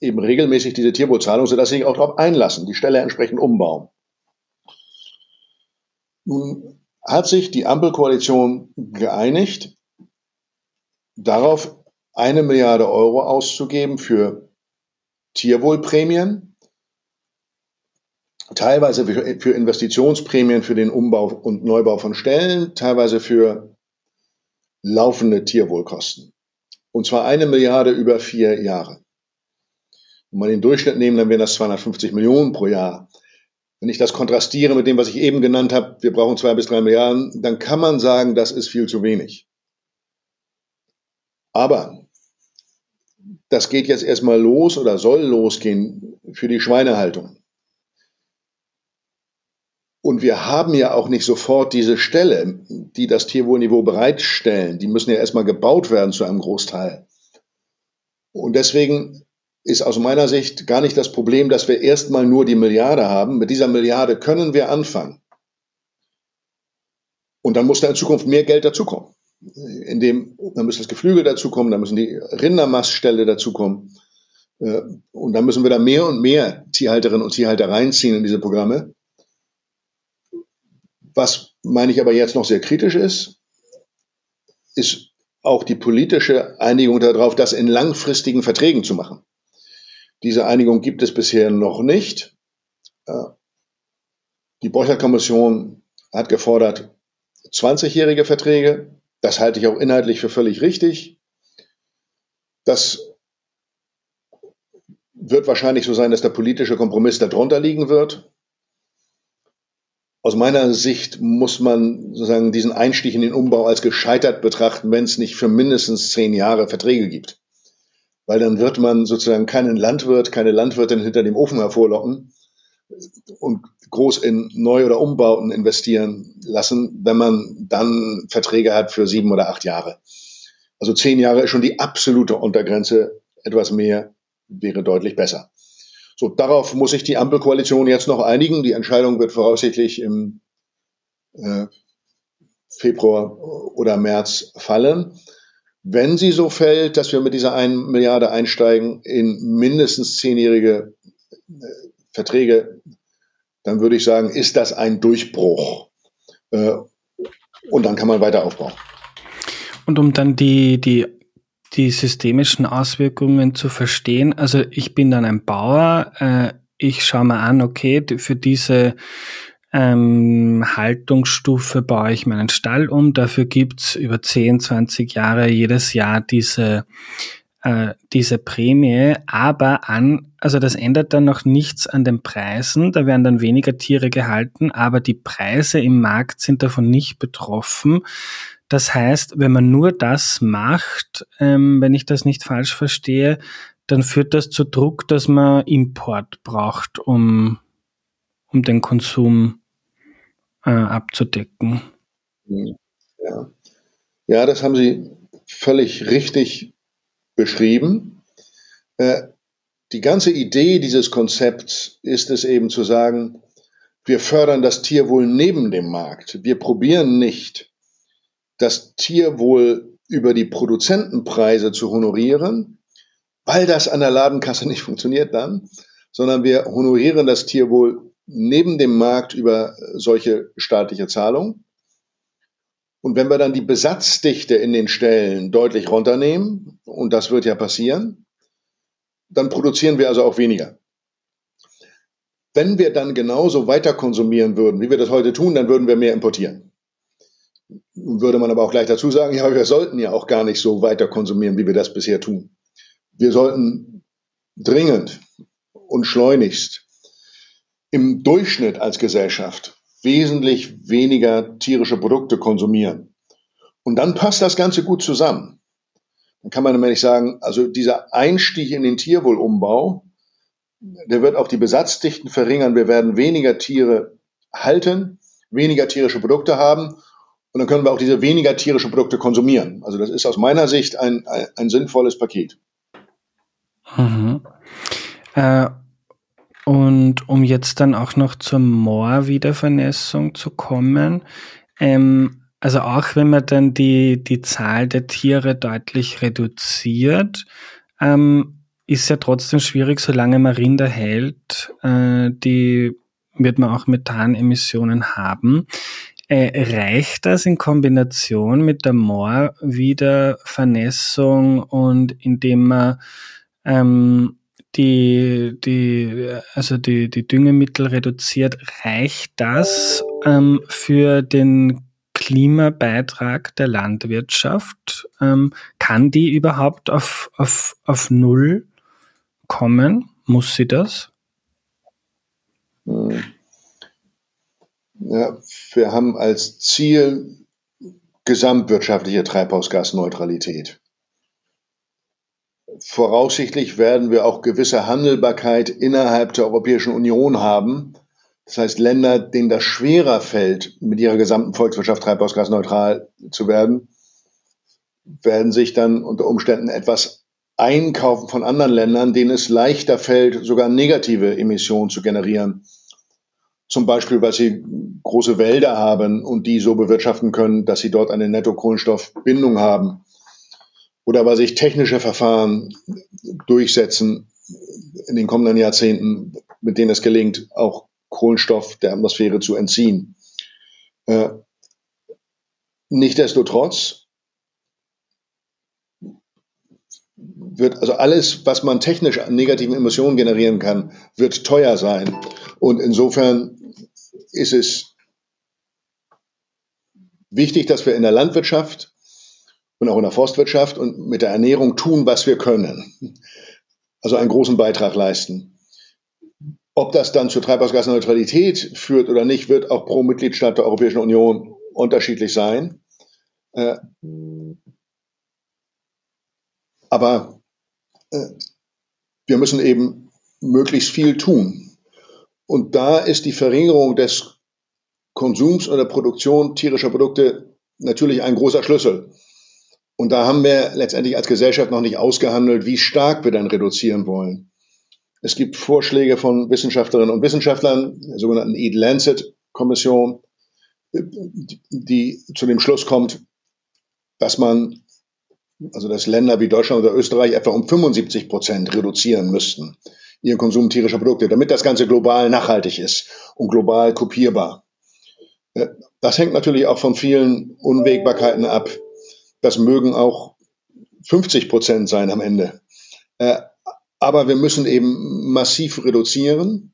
S2: eben regelmäßig diese Tierwohlzahlung, sodass sie sich auch darauf einlassen, die Stelle entsprechend umbauen. Nun hat sich die Ampelkoalition geeinigt, darauf eine Milliarde Euro auszugeben für Tierwohlprämien teilweise für Investitionsprämien für den Umbau und Neubau von Stellen, teilweise für laufende Tierwohlkosten. Und zwar eine Milliarde über vier Jahre. Wenn wir den Durchschnitt nehmen, dann wären das 250 Millionen pro Jahr. Wenn ich das kontrastiere mit dem, was ich eben genannt habe, wir brauchen zwei bis drei Milliarden, dann kann man sagen, das ist viel zu wenig. Aber das geht jetzt erstmal los oder soll losgehen für die Schweinehaltung. Und wir haben ja auch nicht sofort diese Stelle, die das Tierwohlniveau bereitstellen. Die müssen ja erstmal gebaut werden zu einem Großteil. Und deswegen ist aus meiner Sicht gar nicht das Problem, dass wir erstmal nur die Milliarde haben. Mit dieser Milliarde können wir anfangen. Und dann muss da in Zukunft mehr Geld dazukommen. In dem, dann muss das Geflügel dazukommen, dann müssen die Rindermastställe dazukommen. Äh, und dann müssen wir da mehr und mehr Tierhalterinnen und Tierhalter reinziehen in diese Programme. Was meine ich aber jetzt noch sehr kritisch ist, ist auch die politische Einigung darauf, das in langfristigen Verträgen zu machen. Diese Einigung gibt es bisher noch nicht. Äh, die Borchert-Kommission hat gefordert 20-jährige Verträge. Das halte ich auch inhaltlich für völlig richtig. Das wird wahrscheinlich so sein, dass der politische Kompromiss darunter liegen wird. Aus meiner Sicht muss man sozusagen diesen Einstieg in den Umbau als gescheitert betrachten, wenn es nicht für mindestens zehn Jahre Verträge gibt. Weil dann wird man sozusagen keinen Landwirt, keine Landwirtin hinter dem Ofen hervorlocken und groß in Neu- oder Umbauten investieren lassen, wenn man dann Verträge hat für sieben oder acht Jahre. Also zehn Jahre ist schon die absolute Untergrenze. Etwas mehr wäre deutlich besser. So, darauf muss sich die Ampelkoalition jetzt noch einigen. Die Entscheidung wird voraussichtlich im äh, Februar oder März fallen. Wenn sie so fällt, dass wir mit dieser 1 Milliarde einsteigen in mindestens zehnjährige äh, Verträge, dann würde ich sagen, ist das ein Durchbruch. Äh, und dann kann man weiter aufbauen.
S1: Und um dann die, die die systemischen Auswirkungen zu verstehen. Also ich bin dann ein Bauer, äh, ich schaue mir an, okay, für diese ähm, Haltungsstufe baue ich meinen Stall um. Dafür gibt's über 10, 20 Jahre jedes Jahr diese, äh, diese Prämie. Aber an, also das ändert dann noch nichts an den Preisen. Da werden dann weniger Tiere gehalten, aber die Preise im Markt sind davon nicht betroffen. Das heißt, wenn man nur das macht, ähm, wenn ich das nicht falsch verstehe, dann führt das zu Druck, dass man Import braucht, um, um den Konsum äh, abzudecken.
S2: Ja. ja, das haben Sie völlig richtig beschrieben. Äh, die ganze Idee dieses Konzepts ist es eben zu sagen, wir fördern das Tierwohl neben dem Markt. Wir probieren nicht das Tierwohl über die Produzentenpreise zu honorieren, weil das an der Ladenkasse nicht funktioniert dann, sondern wir honorieren das Tierwohl neben dem Markt über solche staatliche Zahlungen. Und wenn wir dann die Besatzdichte in den Ställen deutlich runternehmen, und das wird ja passieren, dann produzieren wir also auch weniger. Wenn wir dann genauso weiter konsumieren würden, wie wir das heute tun, dann würden wir mehr importieren würde man aber auch gleich dazu sagen, ja, wir sollten ja auch gar nicht so weiter konsumieren, wie wir das bisher tun. Wir sollten dringend und schleunigst im Durchschnitt als Gesellschaft wesentlich weniger tierische Produkte konsumieren. Und dann passt das Ganze gut zusammen. Dann kann man nämlich sagen, also dieser Einstieg in den Tierwohlumbau, der wird auch die Besatzdichten verringern. Wir werden weniger Tiere halten, weniger tierische Produkte haben und dann können wir auch diese weniger tierischen Produkte konsumieren. Also das ist aus meiner Sicht ein, ein, ein sinnvolles Paket.
S1: Mhm. Äh, und um jetzt dann auch noch zur Moorwiedervernässung zu kommen, ähm, also auch wenn man dann die, die Zahl der Tiere deutlich reduziert, ähm, ist ja trotzdem schwierig, solange man Rinder hält, äh, die wird man auch Methanemissionen haben. Äh, reicht das in Kombination mit der Moorwiedervernässung und indem man ähm, die, die, also die, die Düngemittel reduziert, reicht das ähm, für den Klimabeitrag der Landwirtschaft? Ähm, kann die überhaupt auf, auf, auf Null kommen? Muss sie das?
S2: Ja, wir haben als Ziel gesamtwirtschaftliche Treibhausgasneutralität. Voraussichtlich werden wir auch gewisse Handelbarkeit innerhalb der Europäischen Union haben. Das heißt, Länder, denen das schwerer fällt, mit ihrer gesamten Volkswirtschaft treibhausgasneutral zu werden, werden sich dann unter Umständen etwas einkaufen von anderen Ländern, denen es leichter fällt, sogar negative Emissionen zu generieren. Zum Beispiel, weil sie große Wälder haben und die so bewirtschaften können, dass sie dort eine Netto-Kohlenstoffbindung haben. Oder weil sich technische Verfahren durchsetzen in den kommenden Jahrzehnten, mit denen es gelingt, auch Kohlenstoff der Atmosphäre zu entziehen. Äh, Nichtsdestotrotz wird also alles, was man technisch an negativen Emissionen generieren kann, wird teuer sein. Und insofern ist es wichtig, dass wir in der Landwirtschaft und auch in der Forstwirtschaft und mit der Ernährung tun, was wir können. Also einen großen Beitrag leisten. Ob das dann zur Treibhausgasneutralität führt oder nicht, wird auch pro Mitgliedstaat der Europäischen Union unterschiedlich sein. Äh, aber äh, wir müssen eben möglichst viel tun. Und da ist die Verringerung des Konsums oder Produktion tierischer Produkte natürlich ein großer Schlüssel. Und da haben wir letztendlich als Gesellschaft noch nicht ausgehandelt, wie stark wir dann reduzieren wollen. Es gibt Vorschläge von Wissenschaftlerinnen und Wissenschaftlern, der sogenannten Eat Lancet Kommission, die zu dem Schluss kommt, dass man, also dass Länder wie Deutschland oder Österreich etwa um 75 Prozent reduzieren müssten, ihren Konsum tierischer Produkte, damit das Ganze global nachhaltig ist und global kopierbar. Das hängt natürlich auch von vielen Unwägbarkeiten ab. Das mögen auch 50 Prozent sein am Ende. Äh, aber wir müssen eben massiv reduzieren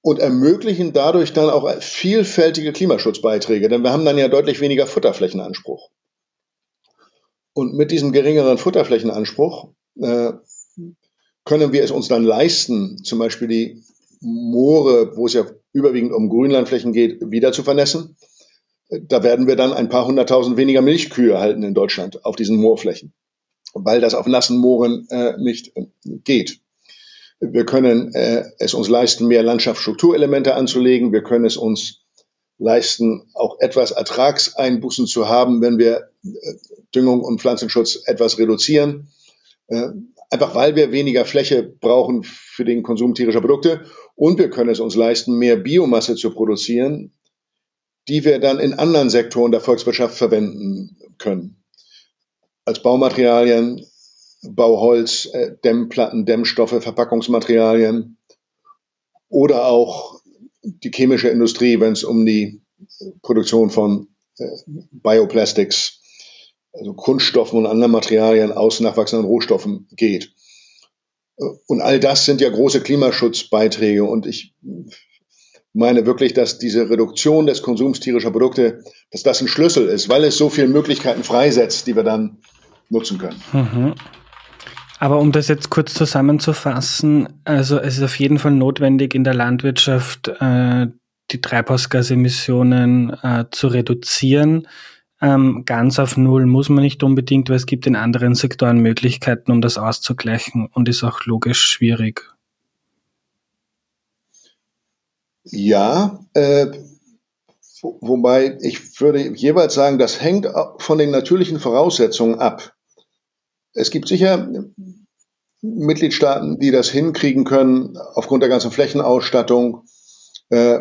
S2: und ermöglichen dadurch dann auch vielfältige Klimaschutzbeiträge, denn wir haben dann ja deutlich weniger Futterflächenanspruch. Und mit diesem geringeren Futterflächenanspruch äh, können wir es uns dann leisten, zum Beispiel die Moore, wo es ja überwiegend um Grünlandflächen geht, wieder zu vernässen. Da werden wir dann ein paar hunderttausend weniger Milchkühe halten in Deutschland auf diesen Moorflächen, weil das auf nassen Mooren äh, nicht äh, geht. Wir können äh, es uns leisten, mehr Landschaftsstrukturelemente anzulegen. Wir können es uns leisten, auch etwas Ertragseinbußen zu haben, wenn wir äh, Düngung und Pflanzenschutz etwas reduzieren. Einfach weil wir weniger Fläche brauchen für den Konsum tierischer Produkte. Und wir können es uns leisten, mehr Biomasse zu produzieren, die wir dann in anderen Sektoren der Volkswirtschaft verwenden können. Als Baumaterialien, Bauholz, äh, Dämmplatten, Dämmstoffe, Verpackungsmaterialien oder auch die chemische Industrie, wenn es um die Produktion von äh, Bioplastics, also Kunststoffen und anderen Materialien aus nachwachsenden Rohstoffen geht. Und all das sind ja große Klimaschutzbeiträge. Und ich meine wirklich, dass diese Reduktion des Konsums tierischer Produkte, dass das ein Schlüssel ist, weil es so viele Möglichkeiten freisetzt, die wir dann nutzen können. Mhm.
S1: Aber um das jetzt kurz zusammenzufassen, also es ist auf jeden Fall notwendig in der Landwirtschaft äh, die Treibhausgasemissionen äh, zu reduzieren. Ähm, ganz auf Null muss man nicht unbedingt, weil es gibt in anderen Sektoren Möglichkeiten, um das auszugleichen und ist auch logisch schwierig.
S2: Ja, äh, wobei ich würde jeweils sagen, das hängt von den natürlichen Voraussetzungen ab. Es gibt sicher Mitgliedstaaten, die das hinkriegen können, aufgrund der ganzen Flächenausstattung äh,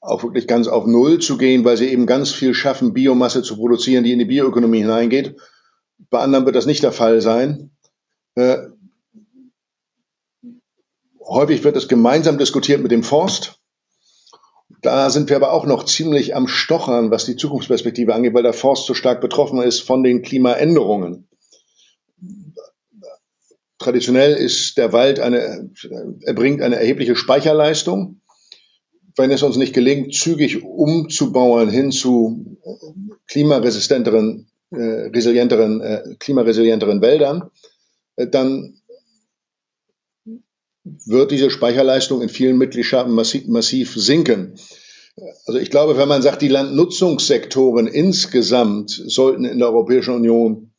S2: auch wirklich ganz auf Null zu gehen, weil sie eben ganz viel schaffen, Biomasse zu produzieren, die in die Bioökonomie hineingeht. Bei anderen wird das nicht der Fall sein. Äh, häufig wird es gemeinsam diskutiert mit dem Forst. Da sind wir aber auch noch ziemlich am Stochern, was die Zukunftsperspektive angeht, weil der Forst so stark betroffen ist von den Klimaänderungen. Traditionell ist der Wald eine, er bringt eine erhebliche Speicherleistung. Wenn es uns nicht gelingt, zügig umzubauen hin zu klimaresistenteren, äh, resilienteren, äh, klimaresilienteren Wäldern, äh, dann wird diese Speicherleistung in vielen Mitgliedstaaten massiv, massiv sinken. Also ich glaube, wenn man sagt, die Landnutzungssektoren insgesamt sollten in der Europäischen Union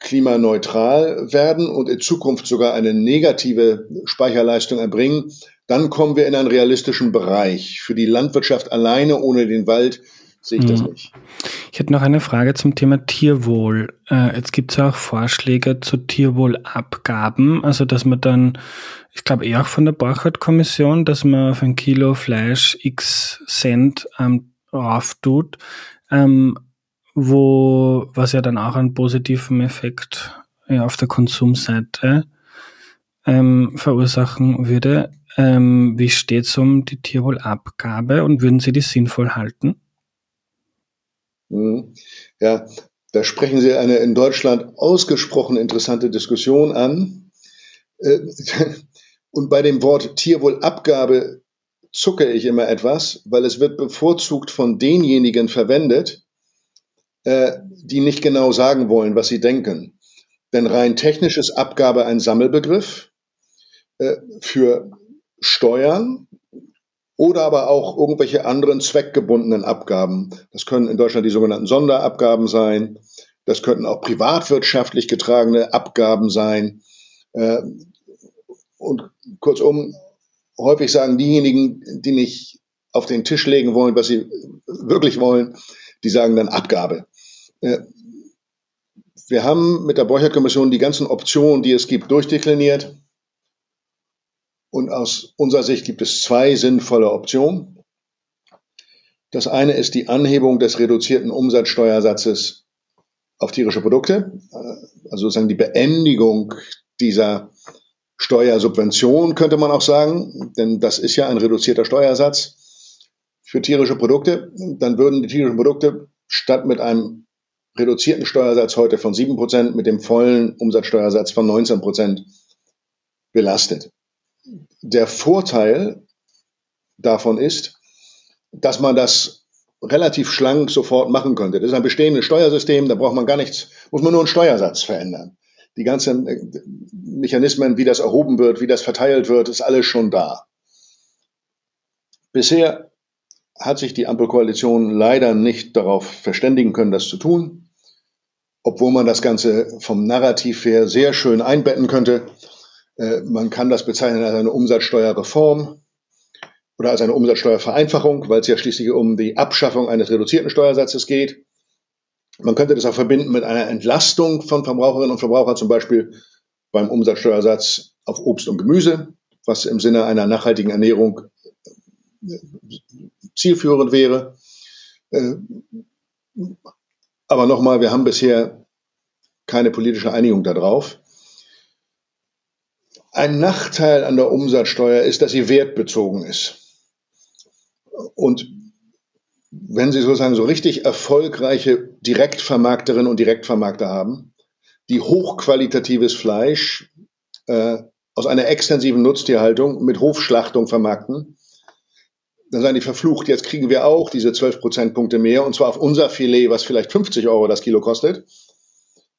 S2: klimaneutral werden und in Zukunft sogar eine negative Speicherleistung erbringen, dann kommen wir in einen realistischen Bereich. Für die Landwirtschaft alleine ohne den Wald sehe ich das hm. nicht.
S1: Ich hätte noch eine Frage zum Thema Tierwohl. Äh, jetzt gibt es ja auch Vorschläge zu Tierwohlabgaben, also dass man dann, ich glaube eher auch von der Borchardt-Kommission, dass man auf ein Kilo Fleisch x Cent ähm, rauf tut, ähm, wo, was ja dann auch einen positiven Effekt ja, auf der Konsumseite ähm, verursachen würde. Ähm, wie steht es um die Tierwohlabgabe und würden Sie die sinnvoll halten?
S2: Mhm. Ja, da sprechen Sie eine in Deutschland ausgesprochen interessante Diskussion an. Äh, und bei dem Wort Tierwohlabgabe zucke ich immer etwas, weil es wird bevorzugt von denjenigen verwendet, äh, die nicht genau sagen wollen, was sie denken. Denn rein technisch ist Abgabe ein Sammelbegriff äh, für Steuern oder aber auch irgendwelche anderen zweckgebundenen Abgaben. Das können in Deutschland die sogenannten Sonderabgaben sein. Das könnten auch privatwirtschaftlich getragene Abgaben sein. Äh, und kurzum, häufig sagen diejenigen, die nicht auf den Tisch legen wollen, was sie wirklich wollen, die sagen dann Abgabe. Äh, wir haben mit der Borchert-Kommission die ganzen Optionen, die es gibt, durchdekliniert. Und aus unserer Sicht gibt es zwei sinnvolle Optionen. Das eine ist die Anhebung des reduzierten Umsatzsteuersatzes auf tierische Produkte, also sozusagen die Beendigung dieser Steuersubvention, könnte man auch sagen, denn das ist ja ein reduzierter Steuersatz für tierische Produkte. Dann würden die tierischen Produkte statt mit einem reduzierten Steuersatz heute von 7% mit dem vollen Umsatzsteuersatz von 19% belastet. Der Vorteil davon ist, dass man das relativ schlank sofort machen könnte. Das ist ein bestehendes Steuersystem, da braucht man gar nichts, muss man nur einen Steuersatz verändern. Die ganzen äh, Mechanismen, wie das erhoben wird, wie das verteilt wird, ist alles schon da. Bisher hat sich die Ampelkoalition leider nicht darauf verständigen können, das zu tun, obwohl man das Ganze vom Narrativ her sehr schön einbetten könnte. Äh, man kann das bezeichnen als eine Umsatzsteuerreform oder als eine Umsatzsteuervereinfachung, weil es ja schließlich um die Abschaffung eines reduzierten Steuersatzes geht. Man könnte das auch verbinden mit einer Entlastung von Verbraucherinnen und Verbrauchern, zum Beispiel beim Umsatzsteuersatz auf Obst und Gemüse, was im Sinne einer nachhaltigen Ernährung äh, zielführend wäre. Äh, aber nochmal, wir haben bisher keine politische Einigung darauf. Ein Nachteil an der Umsatzsteuer ist, dass sie wertbezogen ist. Und wenn Sie sozusagen so richtig erfolgreiche Direktvermarkterinnen und Direktvermarkter haben, die hochqualitatives Fleisch äh, aus einer extensiven Nutztierhaltung mit Hofschlachtung vermarkten, dann seien die verflucht, jetzt kriegen wir auch diese 12 Prozentpunkte mehr, und zwar auf unser Filet, was vielleicht 50 Euro das Kilo kostet.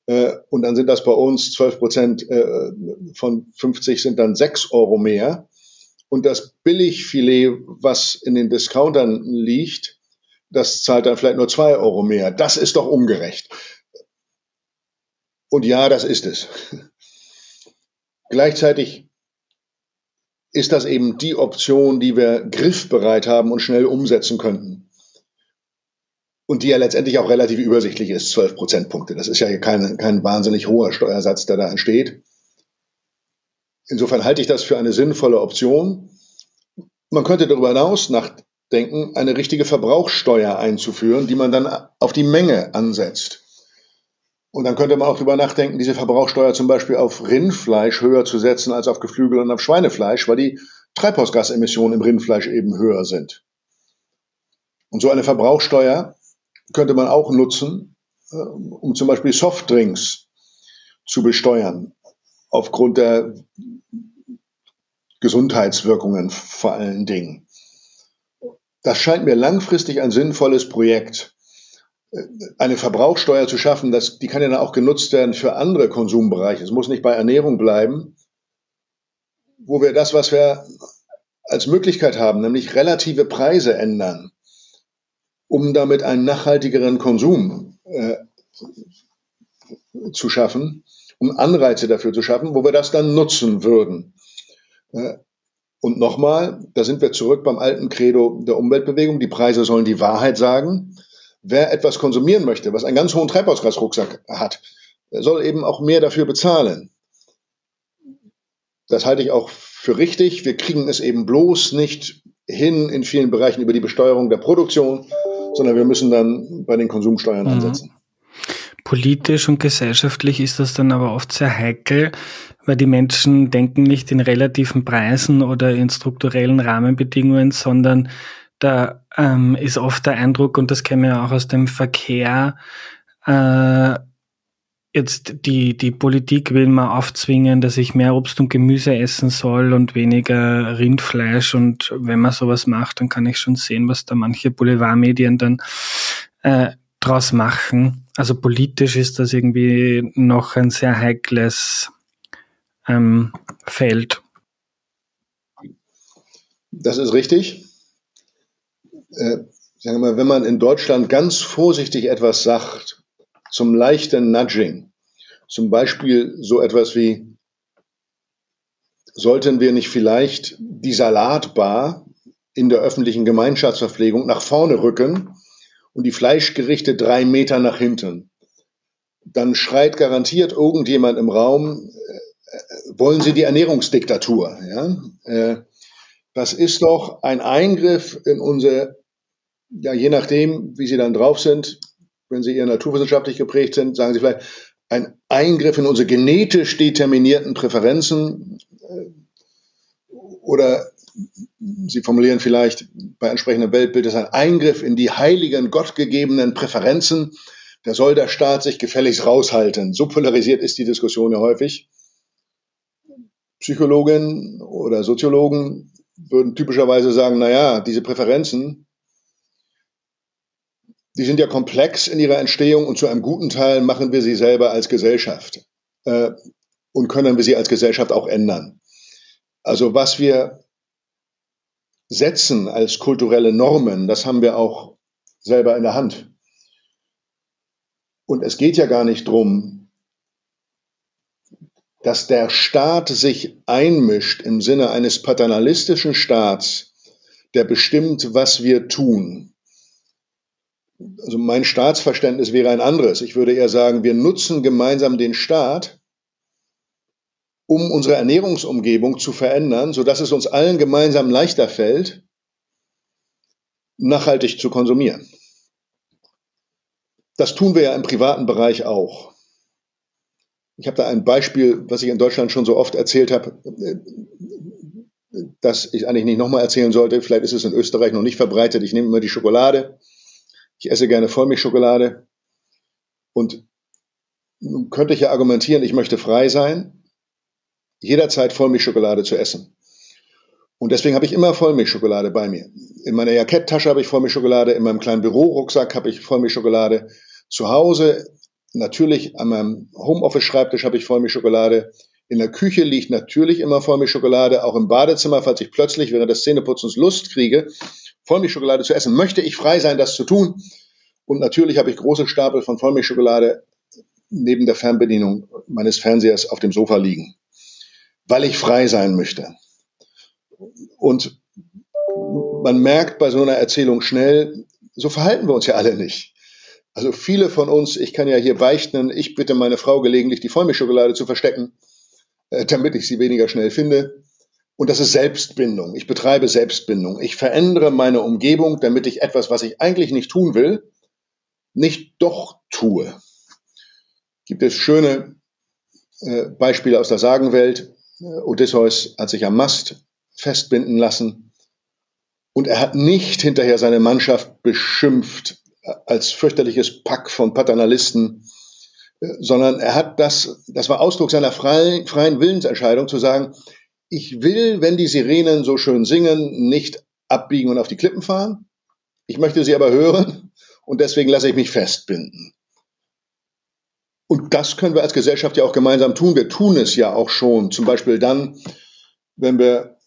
S2: Äh, und dann sind das bei uns 12 Prozent äh, von 50 sind dann 6 Euro mehr. Und das Billigfilet, was in den Discountern liegt, das zahlt dann vielleicht nur 2 Euro mehr. Das ist doch ungerecht. Und ja, das ist es. Gleichzeitig ist das eben die Option, die wir griffbereit haben und schnell umsetzen könnten und die ja letztendlich auch relativ übersichtlich ist, 12 Prozentpunkte. Das ist ja kein, kein wahnsinnig hoher Steuersatz, der da entsteht. Insofern halte ich das für eine sinnvolle Option. Man könnte darüber hinaus nachdenken, eine richtige Verbrauchssteuer einzuführen, die man dann auf die Menge ansetzt. Und dann könnte man auch darüber nachdenken, diese Verbrauchssteuer zum Beispiel auf Rindfleisch höher zu setzen als auf Geflügel und auf Schweinefleisch, weil die Treibhausgasemissionen im Rindfleisch eben höher sind. Und so eine Verbrauchssteuer könnte man auch nutzen, äh, um zum Beispiel Softdrinks zu besteuern, aufgrund der Gesundheitswirkungen vor allen Dingen. Das scheint mir langfristig ein sinnvolles Projekt. Äh, eine Verbrauchssteuer zu schaffen, das, die kann ja dann auch genutzt werden für andere Konsumbereiche. Es muss nicht bei Ernährung bleiben, wo wir das, was wir als Möglichkeit haben, nämlich relative Preise ändern um damit einen nachhaltigeren Konsum äh, zu schaffen, um Anreize dafür zu schaffen, wo wir das dann nutzen würden. Äh, und nochmal, da sind wir zurück beim alten Credo der Umweltbewegung. Die Preise sollen die Wahrheit sagen. wer etwas konsumieren möchte, was einen ganz hohen Treibhausgasrucksack hat, soll eben auch mehr dafür bezahlen. Das halte ich auch für richtig. Wir kriegen es eben bloß nicht hin in vielen Bereichen über die Besteuerung der Produktion, sondern wir müssen dann bei den Konsumsteuern mhm. ansetzen.
S1: Politisch und gesellschaftlich ist das dann aber oft sehr heikel, weil die Menschen denken nicht in relativen Preisen oder in strukturellen Rahmenbedingungen, sondern da ähm, ist oft der Eindruck, und das kennen wir ja auch aus dem Verkehr, äh, jetzt die, die Politik will mal aufzwingen, dass ich mehr Obst und Gemüse essen soll und weniger Rindfleisch. Und wenn man sowas macht, dann kann ich schon sehen, was da manche Boulevardmedien dann äh, draus machen. Also politisch ist das irgendwie noch ein sehr heikles ähm, Feld.
S2: Das ist richtig. Äh, sagen wir wenn man in Deutschland ganz vorsichtig etwas sagt, zum leichten Nudging. Zum Beispiel so etwas wie, sollten wir nicht vielleicht die Salatbar in der öffentlichen Gemeinschaftsverpflegung nach vorne rücken und die Fleischgerichte drei Meter nach hinten? Dann schreit garantiert irgendjemand im Raum, äh, wollen Sie die Ernährungsdiktatur? Ja? Äh, das ist doch ein Eingriff in unsere, ja, je nachdem, wie Sie dann drauf sind, wenn Sie eher naturwissenschaftlich geprägt sind, sagen Sie vielleicht, ein Eingriff in unsere genetisch determinierten Präferenzen äh, oder Sie formulieren vielleicht bei entsprechendem Weltbild, ist ein Eingriff in die heiligen, gottgegebenen Präferenzen. Da soll der Staat sich gefälligst raushalten. So polarisiert ist die Diskussion ja häufig. Psychologen oder Soziologen würden typischerweise sagen, na ja, diese Präferenzen, die sind ja komplex in ihrer Entstehung und zu einem guten Teil machen wir sie selber als Gesellschaft äh, und können wir sie als Gesellschaft auch ändern. Also was wir setzen als kulturelle Normen, das haben wir auch selber in der Hand. Und es geht ja gar nicht drum, dass der Staat sich einmischt im Sinne eines paternalistischen Staats, der bestimmt, was wir tun also mein Staatsverständnis wäre ein anderes. Ich würde eher sagen, wir nutzen gemeinsam den Staat, um unsere Ernährungsumgebung zu verändern, sodass es uns allen gemeinsam leichter fällt, nachhaltig zu konsumieren. Das tun wir ja im privaten Bereich auch. Ich habe da ein Beispiel, was ich in Deutschland schon so oft erzählt habe, das ich eigentlich nicht nochmal erzählen sollte. Vielleicht ist es in Österreich noch nicht verbreitet. Ich nehme immer die Schokolade. Ich esse gerne Vollmilchschokolade. Und nun könnte ich ja argumentieren, ich möchte frei sein, jederzeit Vollmilchschokolade zu essen. Und deswegen habe ich immer Vollmilchschokolade bei mir. In meiner Jacketttasche habe ich Vollmilchschokolade, in meinem kleinen Bürorucksack habe ich Vollmilchschokolade. Zu Hause, natürlich an meinem Homeoffice-Schreibtisch habe ich Vollmilchschokolade. In der Küche liegt natürlich immer Vollmilchschokolade. Auch im Badezimmer, falls ich plötzlich während des Zähneputzens Lust kriege, Vollmilchschokolade zu essen, möchte ich frei sein, das zu tun. Und natürlich habe ich große Stapel von Vollmilchschokolade neben der Fernbedienung meines Fernsehers auf dem Sofa liegen, weil ich frei sein möchte. Und man merkt bei so einer Erzählung schnell, so verhalten wir uns ja alle nicht. Also viele von uns, ich kann ja hier beichten, ich bitte meine Frau gelegentlich die Vollmilchschokolade zu verstecken, äh, damit ich sie weniger schnell finde. Und das ist Selbstbindung. Ich betreibe Selbstbindung. Ich verändere meine Umgebung, damit ich etwas, was ich eigentlich nicht tun will, nicht doch tue. Gibt es schöne äh, Beispiele aus der Sagenwelt. Äh, Odysseus hat sich am Mast festbinden lassen und er hat nicht hinterher seine Mannschaft beschimpft äh, als fürchterliches Pack von Paternalisten, äh, sondern er hat das, das war Ausdruck seiner freien, freien Willensentscheidung zu sagen, ich will, wenn die Sirenen so schön singen, nicht abbiegen und auf die Klippen fahren. Ich möchte sie aber hören und deswegen lasse ich mich festbinden. Und das können wir als Gesellschaft ja auch gemeinsam tun. Wir tun es ja auch schon. Zum Beispiel dann, wenn wir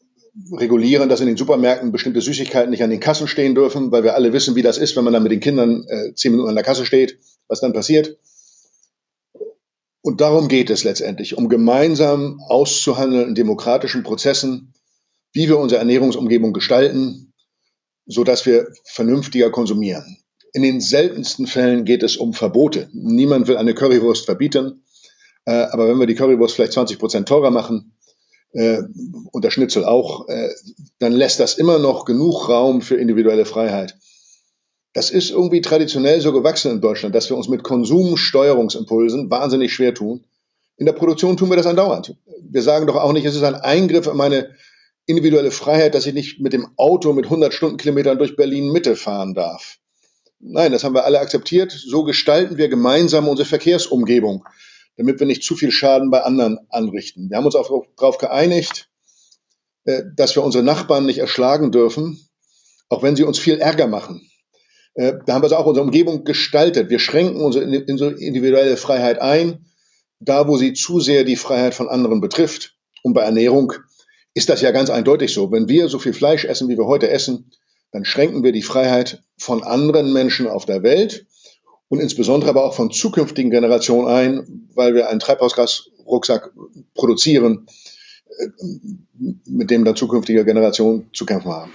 S2: regulieren, dass in den Supermärkten bestimmte Süßigkeiten nicht an den Kassen stehen dürfen, weil wir alle wissen, wie das ist, wenn man dann mit den Kindern äh, zehn Minuten an der Kasse steht, was dann passiert. Und darum geht es letztendlich, um gemeinsam auszuhandeln in demokratischen Prozessen, wie wir unsere Ernährungsumgebung gestalten, so dass wir vernünftiger konsumieren. In den seltensten Fällen geht es um Verbote. Niemand will eine Currywurst verbieten. Äh, aber wenn wir die Currywurst vielleicht 20 Prozent teurer machen, äh, und der Schnitzel auch, äh, dann lässt das immer noch genug Raum für individuelle Freiheit. Das ist irgendwie traditionell so gewachsen in Deutschland, dass wir uns mit Konsumsteuerungsimpulsen wahnsinnig schwer tun. In der Produktion tun wir das andauernd. Wir sagen doch auch nicht, es ist ein Eingriff in meine individuelle Freiheit, dass ich nicht mit dem Auto mit 100 Stundenkilometern durch Berlin Mitte fahren darf. Nein, das haben wir alle akzeptiert. So gestalten wir gemeinsam unsere Verkehrsumgebung damit wir nicht zu viel Schaden bei anderen anrichten. Wir haben uns auch darauf geeinigt, äh, dass wir unsere Nachbarn nicht erschlagen dürfen, auch wenn sie uns viel Ärger machen. Äh, da haben wir auch unsere Umgebung gestaltet. Wir schränken unsere individuelle Freiheit ein, da wo sie zu sehr die Freiheit von anderen betrifft. Und bei Ernährung ist das ja ganz eindeutig so. Wenn wir so viel Fleisch essen, wie wir heute essen, dann schränken wir die Freiheit von anderen Menschen auf der Welt und insbesondere aber auch von zukünftigen Generationen ein, weil wir einen Treibhausgasrucksack produzieren, äh, mit dem dann zukünftige Generationen zu kämpfen haben.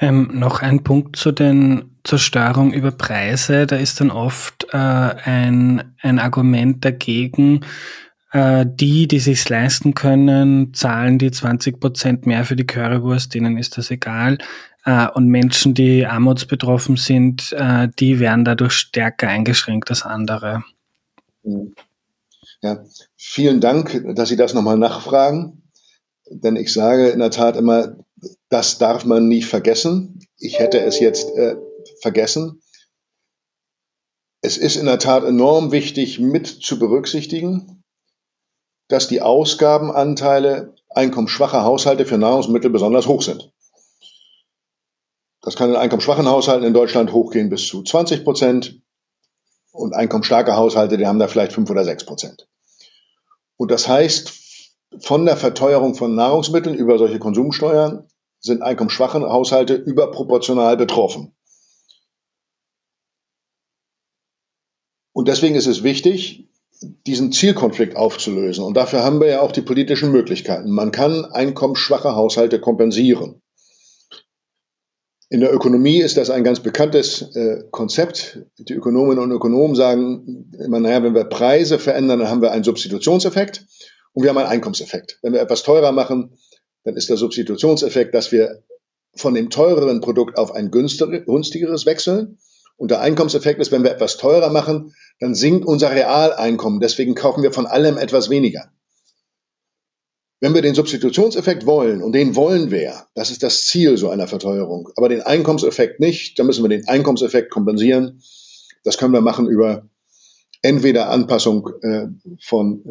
S1: Ähm, noch ein Punkt zu den zur Steuerung über Preise. Da ist dann oft äh, ein, ein Argument dagegen, äh, die, die sich's leisten können, zahlen die 20 Prozent mehr für die Currywurst, denen ist das egal. Äh, und Menschen, die armutsbetroffen sind, äh, die werden dadurch stärker eingeschränkt als andere.
S2: Ja, vielen Dank, dass Sie das nochmal nachfragen. Denn ich sage in der Tat immer, das darf man nie vergessen. Ich hätte es jetzt äh, vergessen. Es ist in der Tat enorm wichtig mit zu berücksichtigen, dass die Ausgabenanteile einkommensschwacher Haushalte für Nahrungsmittel besonders hoch sind. Das kann in einkommensschwachen Haushalten in Deutschland hochgehen bis zu 20 Prozent. Und einkommensstarke Haushalte, die haben da vielleicht fünf oder sechs Prozent. Und das heißt, von der Verteuerung von Nahrungsmitteln über solche Konsumsteuern sind einkommensschwache Haushalte überproportional betroffen. Und deswegen ist es wichtig, diesen Zielkonflikt aufzulösen. Und dafür haben wir ja auch die politischen Möglichkeiten. Man kann einkommensschwache Haushalte kompensieren. In der Ökonomie ist das ein ganz bekanntes äh, Konzept. Die Ökonominnen und Ökonomen sagen immer, naja, wenn wir Preise verändern, dann haben wir einen Substitutionseffekt und wir haben einen Einkommenseffekt. Wenn wir etwas teurer machen, dann ist der Substitutionseffekt, dass wir von dem teureren Produkt auf ein günstigeres wechseln. Und der Einkommenseffekt ist, wenn wir etwas teurer machen, dann sinkt unser Realeinkommen. Deswegen kaufen wir von allem etwas weniger. Wenn wir den Substitutionseffekt wollen, und den wollen wir, das ist das Ziel so einer Verteuerung, aber den Einkommenseffekt nicht, dann müssen wir den Einkommenseffekt kompensieren. Das können wir machen über entweder Anpassung äh, von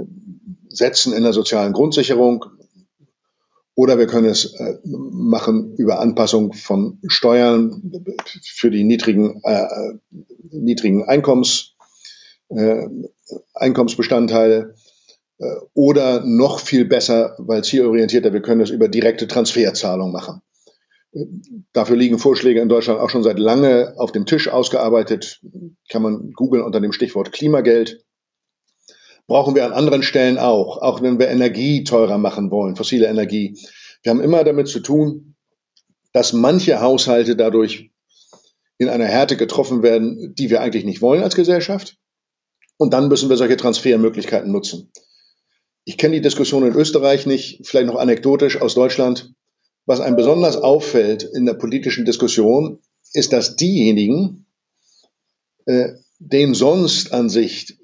S2: Sätzen in der sozialen Grundsicherung oder wir können es äh, machen über Anpassung von Steuern für die niedrigen, äh, niedrigen Einkommens, äh, Einkommensbestandteile äh, oder noch viel besser, weil zielorientierter, wir können das über direkte Transferzahlung machen. Dafür liegen Vorschläge in Deutschland auch schon seit lange auf dem Tisch ausgearbeitet. Kann man googeln unter dem Stichwort Klimageld. Brauchen wir an anderen Stellen auch, auch wenn wir Energie teurer machen wollen, fossile Energie. Wir haben immer damit zu tun, dass manche Haushalte dadurch in einer Härte getroffen werden, die wir eigentlich nicht wollen als Gesellschaft. Und dann müssen wir solche Transfermöglichkeiten nutzen. Ich kenne die Diskussion in Österreich nicht, vielleicht noch anekdotisch aus Deutschland. Was einem besonders auffällt in der politischen Diskussion, ist, dass diejenigen, äh, denen sonst an sich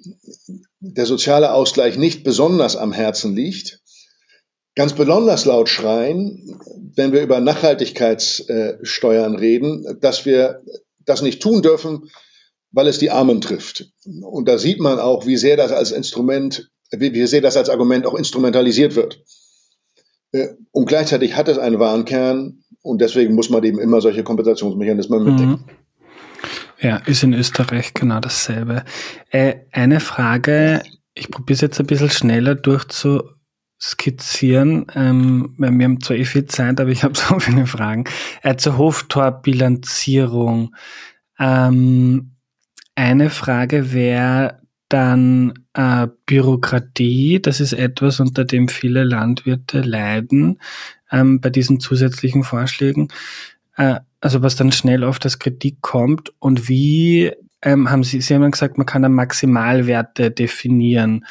S2: der soziale Ausgleich nicht besonders am Herzen liegt, ganz besonders laut schreien, wenn wir über Nachhaltigkeitssteuern reden, dass wir das nicht tun dürfen, weil es die Armen trifft. Und da sieht man auch, wie sehr das als Instrument wir sehen das als Argument auch instrumentalisiert wird. Äh, und gleichzeitig hat es einen wahren Kern und deswegen muss man eben immer solche Kompensationsmechanismen mitdenken. Mhm.
S1: Ja, ist in Österreich genau dasselbe. Äh, eine Frage, ich probiere es jetzt ein bisschen schneller durchzuskizzieren, ähm, weil wir haben zwar eh viel Zeit, aber ich habe so viele Fragen. Äh, zur Hoftorbilanzierung. Ähm, eine Frage wäre, dann äh, Bürokratie, das ist etwas, unter dem viele Landwirte leiden ähm, bei diesen zusätzlichen Vorschlägen. Äh, also was dann schnell auf das Kritik kommt und wie ähm, haben Sie, Sie haben gesagt, man kann dann Maximalwerte definieren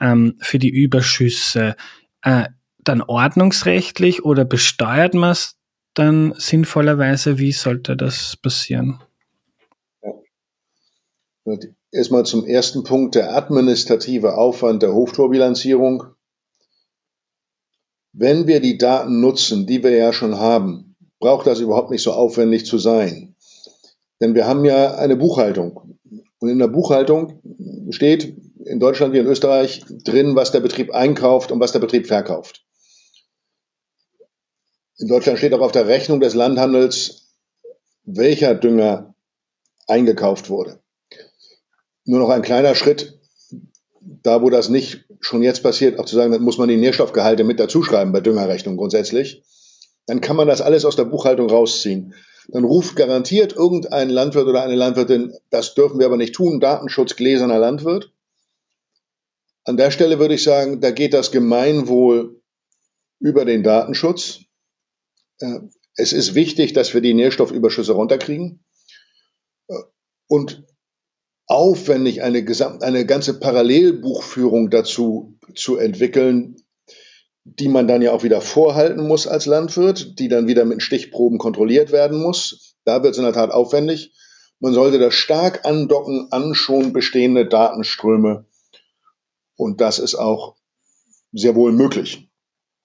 S1: ähm, für die Überschüsse. Äh, dann ordnungsrechtlich oder besteuert man es dann sinnvollerweise? Wie sollte das passieren?
S2: Ja. Erstmal zum ersten Punkt, der administrative Aufwand der Hochtorbilanzierung. Wenn wir die Daten nutzen, die wir ja schon haben, braucht das überhaupt nicht so aufwendig zu sein. Denn wir haben ja eine Buchhaltung. Und in der Buchhaltung steht in Deutschland wie in Österreich drin, was der Betrieb einkauft und was der Betrieb verkauft. In Deutschland steht auch auf der Rechnung des Landhandels, welcher Dünger eingekauft wurde. Nur noch ein kleiner Schritt, da wo das nicht schon jetzt passiert, auch zu sagen, dann muss man die Nährstoffgehalte mit dazuschreiben bei Düngerrechnung grundsätzlich. Dann kann man das alles aus der Buchhaltung rausziehen. Dann ruft garantiert irgendein Landwirt oder eine Landwirtin, das dürfen wir aber nicht tun, Datenschutz gläserner Landwirt. An der Stelle würde ich sagen, da geht das Gemeinwohl über den Datenschutz. Äh, es ist wichtig, dass wir die Nährstoffüberschüsse runterkriegen. Äh, und aufwendig eine, Gesamt, eine ganze Parallelbuchführung dazu zu entwickeln, die man dann ja auch wieder vorhalten muss als Landwirt, die dann wieder mit Stichproben kontrolliert werden muss. Da wird es in der Tat aufwendig. Man sollte das stark andocken an schon bestehende Datenströme. Und das ist auch sehr wohl möglich.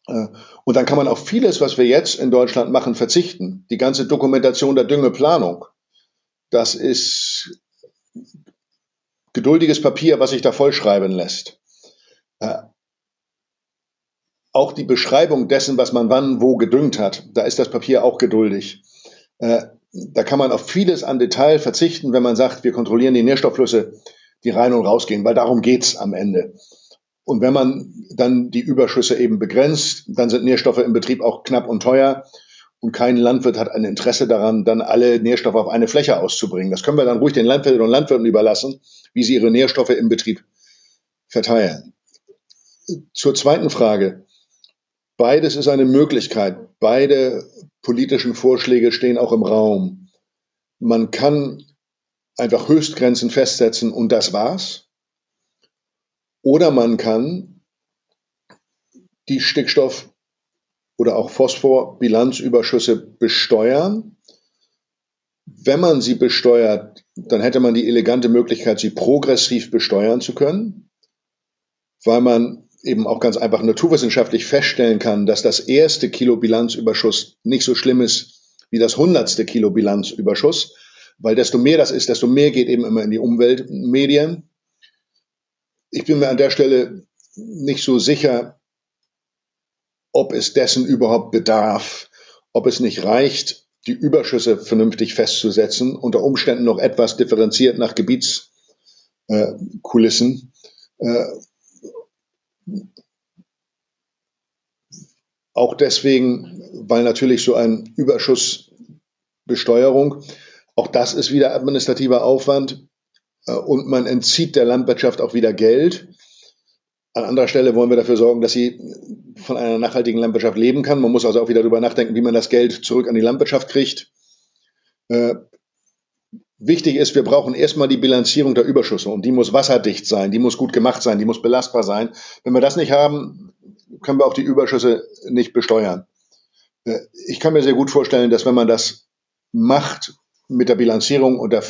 S2: Äh, und dann kann man auf vieles, was wir jetzt in Deutschland machen, verzichten. Die ganze Dokumentation der Düngeplanung. Das ist geduldiges Papier, was sich da vollschreiben lässt. Äh, auch die Beschreibung dessen, was man wann wo gedüngt hat, da ist das Papier auch geduldig. Äh, da kann man auf vieles an Detail verzichten, wenn man sagt, wir kontrollieren die Nährstoffflüsse, die rein und rausgehen, weil darum geht's am Ende. Und wenn man dann die Überschüsse eben begrenzt, dann sind Nährstoffe im Betrieb auch knapp und teuer. Und kein Landwirt hat ein Interesse daran, dann alle Nährstoffe auf eine Fläche auszubringen. Das können wir dann ruhig den Landwirten und Landwirten überlassen, wie sie ihre Nährstoffe im Betrieb verteilen. Zur zweiten Frage. Beides ist eine Möglichkeit. Beide politischen Vorschläge stehen auch im Raum. Man kann einfach Höchstgrenzen festsetzen und das war's. Oder man kann die Stickstoff- oder auch Phosphor-Bilanzüberschüsse besteuern. Wenn man sie besteuert, dann hätte man die elegante Möglichkeit, sie progressiv besteuern zu können, weil man eben auch ganz einfach naturwissenschaftlich feststellen kann, dass das erste Kilo Bilanzüberschuss nicht so schlimm ist wie das hundertste Kilo Bilanzüberschuss, weil desto mehr das ist, desto mehr geht eben immer in die Umweltmedien. Ich bin mir an der Stelle nicht so sicher, ob es dessen überhaupt bedarf, ob es nicht reicht, die Überschüsse vernünftig festzusetzen, unter Umständen noch etwas differenziert nach Gebietskulissen. Äh, auch deswegen, weil natürlich so ein Überschussbesteuerung, auch das ist wieder administrativer Aufwand äh, und man entzieht der Landwirtschaft auch wieder Geld. An anderer Stelle wollen wir dafür sorgen, dass sie von einer nachhaltigen Landwirtschaft leben kann. Man muss also auch wieder darüber nachdenken, wie man das Geld zurück an die Landwirtschaft kriegt. Äh, wichtig ist, wir brauchen erstmal die Bilanzierung der Überschüsse und die muss wasserdicht sein, die muss gut gemacht sein, die muss belastbar sein. Wenn wir das nicht haben, können wir auch die Überschüsse nicht besteuern. Äh, ich kann mir sehr gut vorstellen, dass wenn man das macht mit der Bilanzierung und der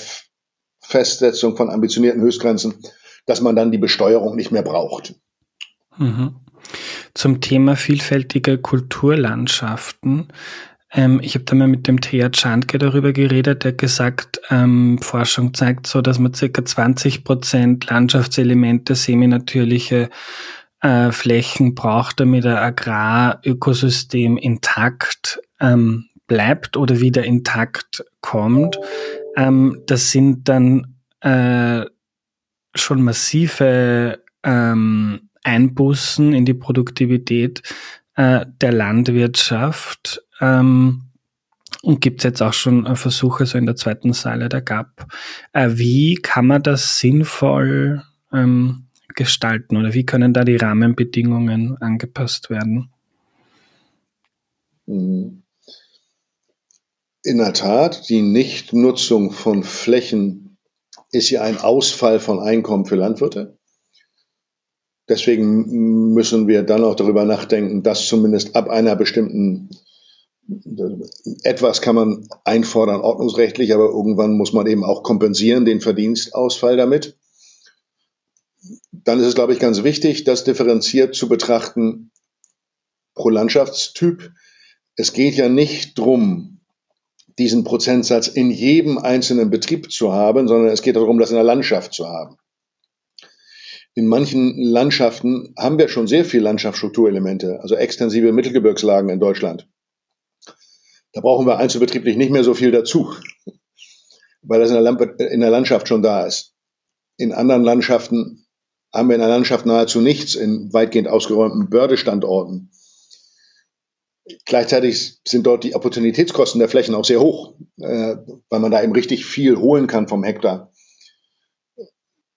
S2: Festsetzung von ambitionierten Höchstgrenzen, dass man dann die Besteuerung nicht mehr braucht.
S1: Mhm. Zum Thema vielfältige Kulturlandschaften. Ähm, ich habe da mal mit dem Thea Czandke darüber geredet, der gesagt, ähm, Forschung zeigt so, dass man circa 20 Prozent Landschaftselemente, semi-natürliche äh, Flächen braucht, damit ein Agrarökosystem intakt ähm, bleibt oder wieder intakt kommt. Ähm, das sind dann äh, schon massive ähm, Einbußen in die Produktivität äh, der Landwirtschaft. Ähm, und gibt es jetzt auch schon äh, Versuche so in der zweiten Säule der GAP. Äh, wie kann man das sinnvoll ähm, gestalten oder wie können da die Rahmenbedingungen angepasst werden?
S2: Mhm. in der Tat, die Nichtnutzung von Flächen ist ja ein Ausfall von Einkommen für Landwirte. Deswegen müssen wir dann auch darüber nachdenken, dass zumindest ab einer bestimmten etwas kann man einfordern ordnungsrechtlich, aber irgendwann muss man eben auch kompensieren den Verdienstausfall damit. Dann ist es, glaube ich, ganz wichtig, das differenziert zu betrachten pro Landschaftstyp. Es geht ja nicht drum, diesen Prozentsatz in jedem einzelnen Betrieb zu haben, sondern es geht darum, das in der Landschaft zu haben. In manchen Landschaften haben wir schon sehr viel Landschaftsstrukturelemente, also extensive Mittelgebirgslagen in Deutschland. Da brauchen wir einzelbetrieblich nicht mehr so viel dazu, weil das in der, Landschaft schon da ist. In anderen Landschaften haben wir in der Landschaft nahezu nichts in weitgehend ausgeräumten Bördestandorten. Gleichzeitig sind dort die Opportunitätskosten der Flächen auch sehr hoch, äh, weil man da eben richtig viel holen kann vom Hektar.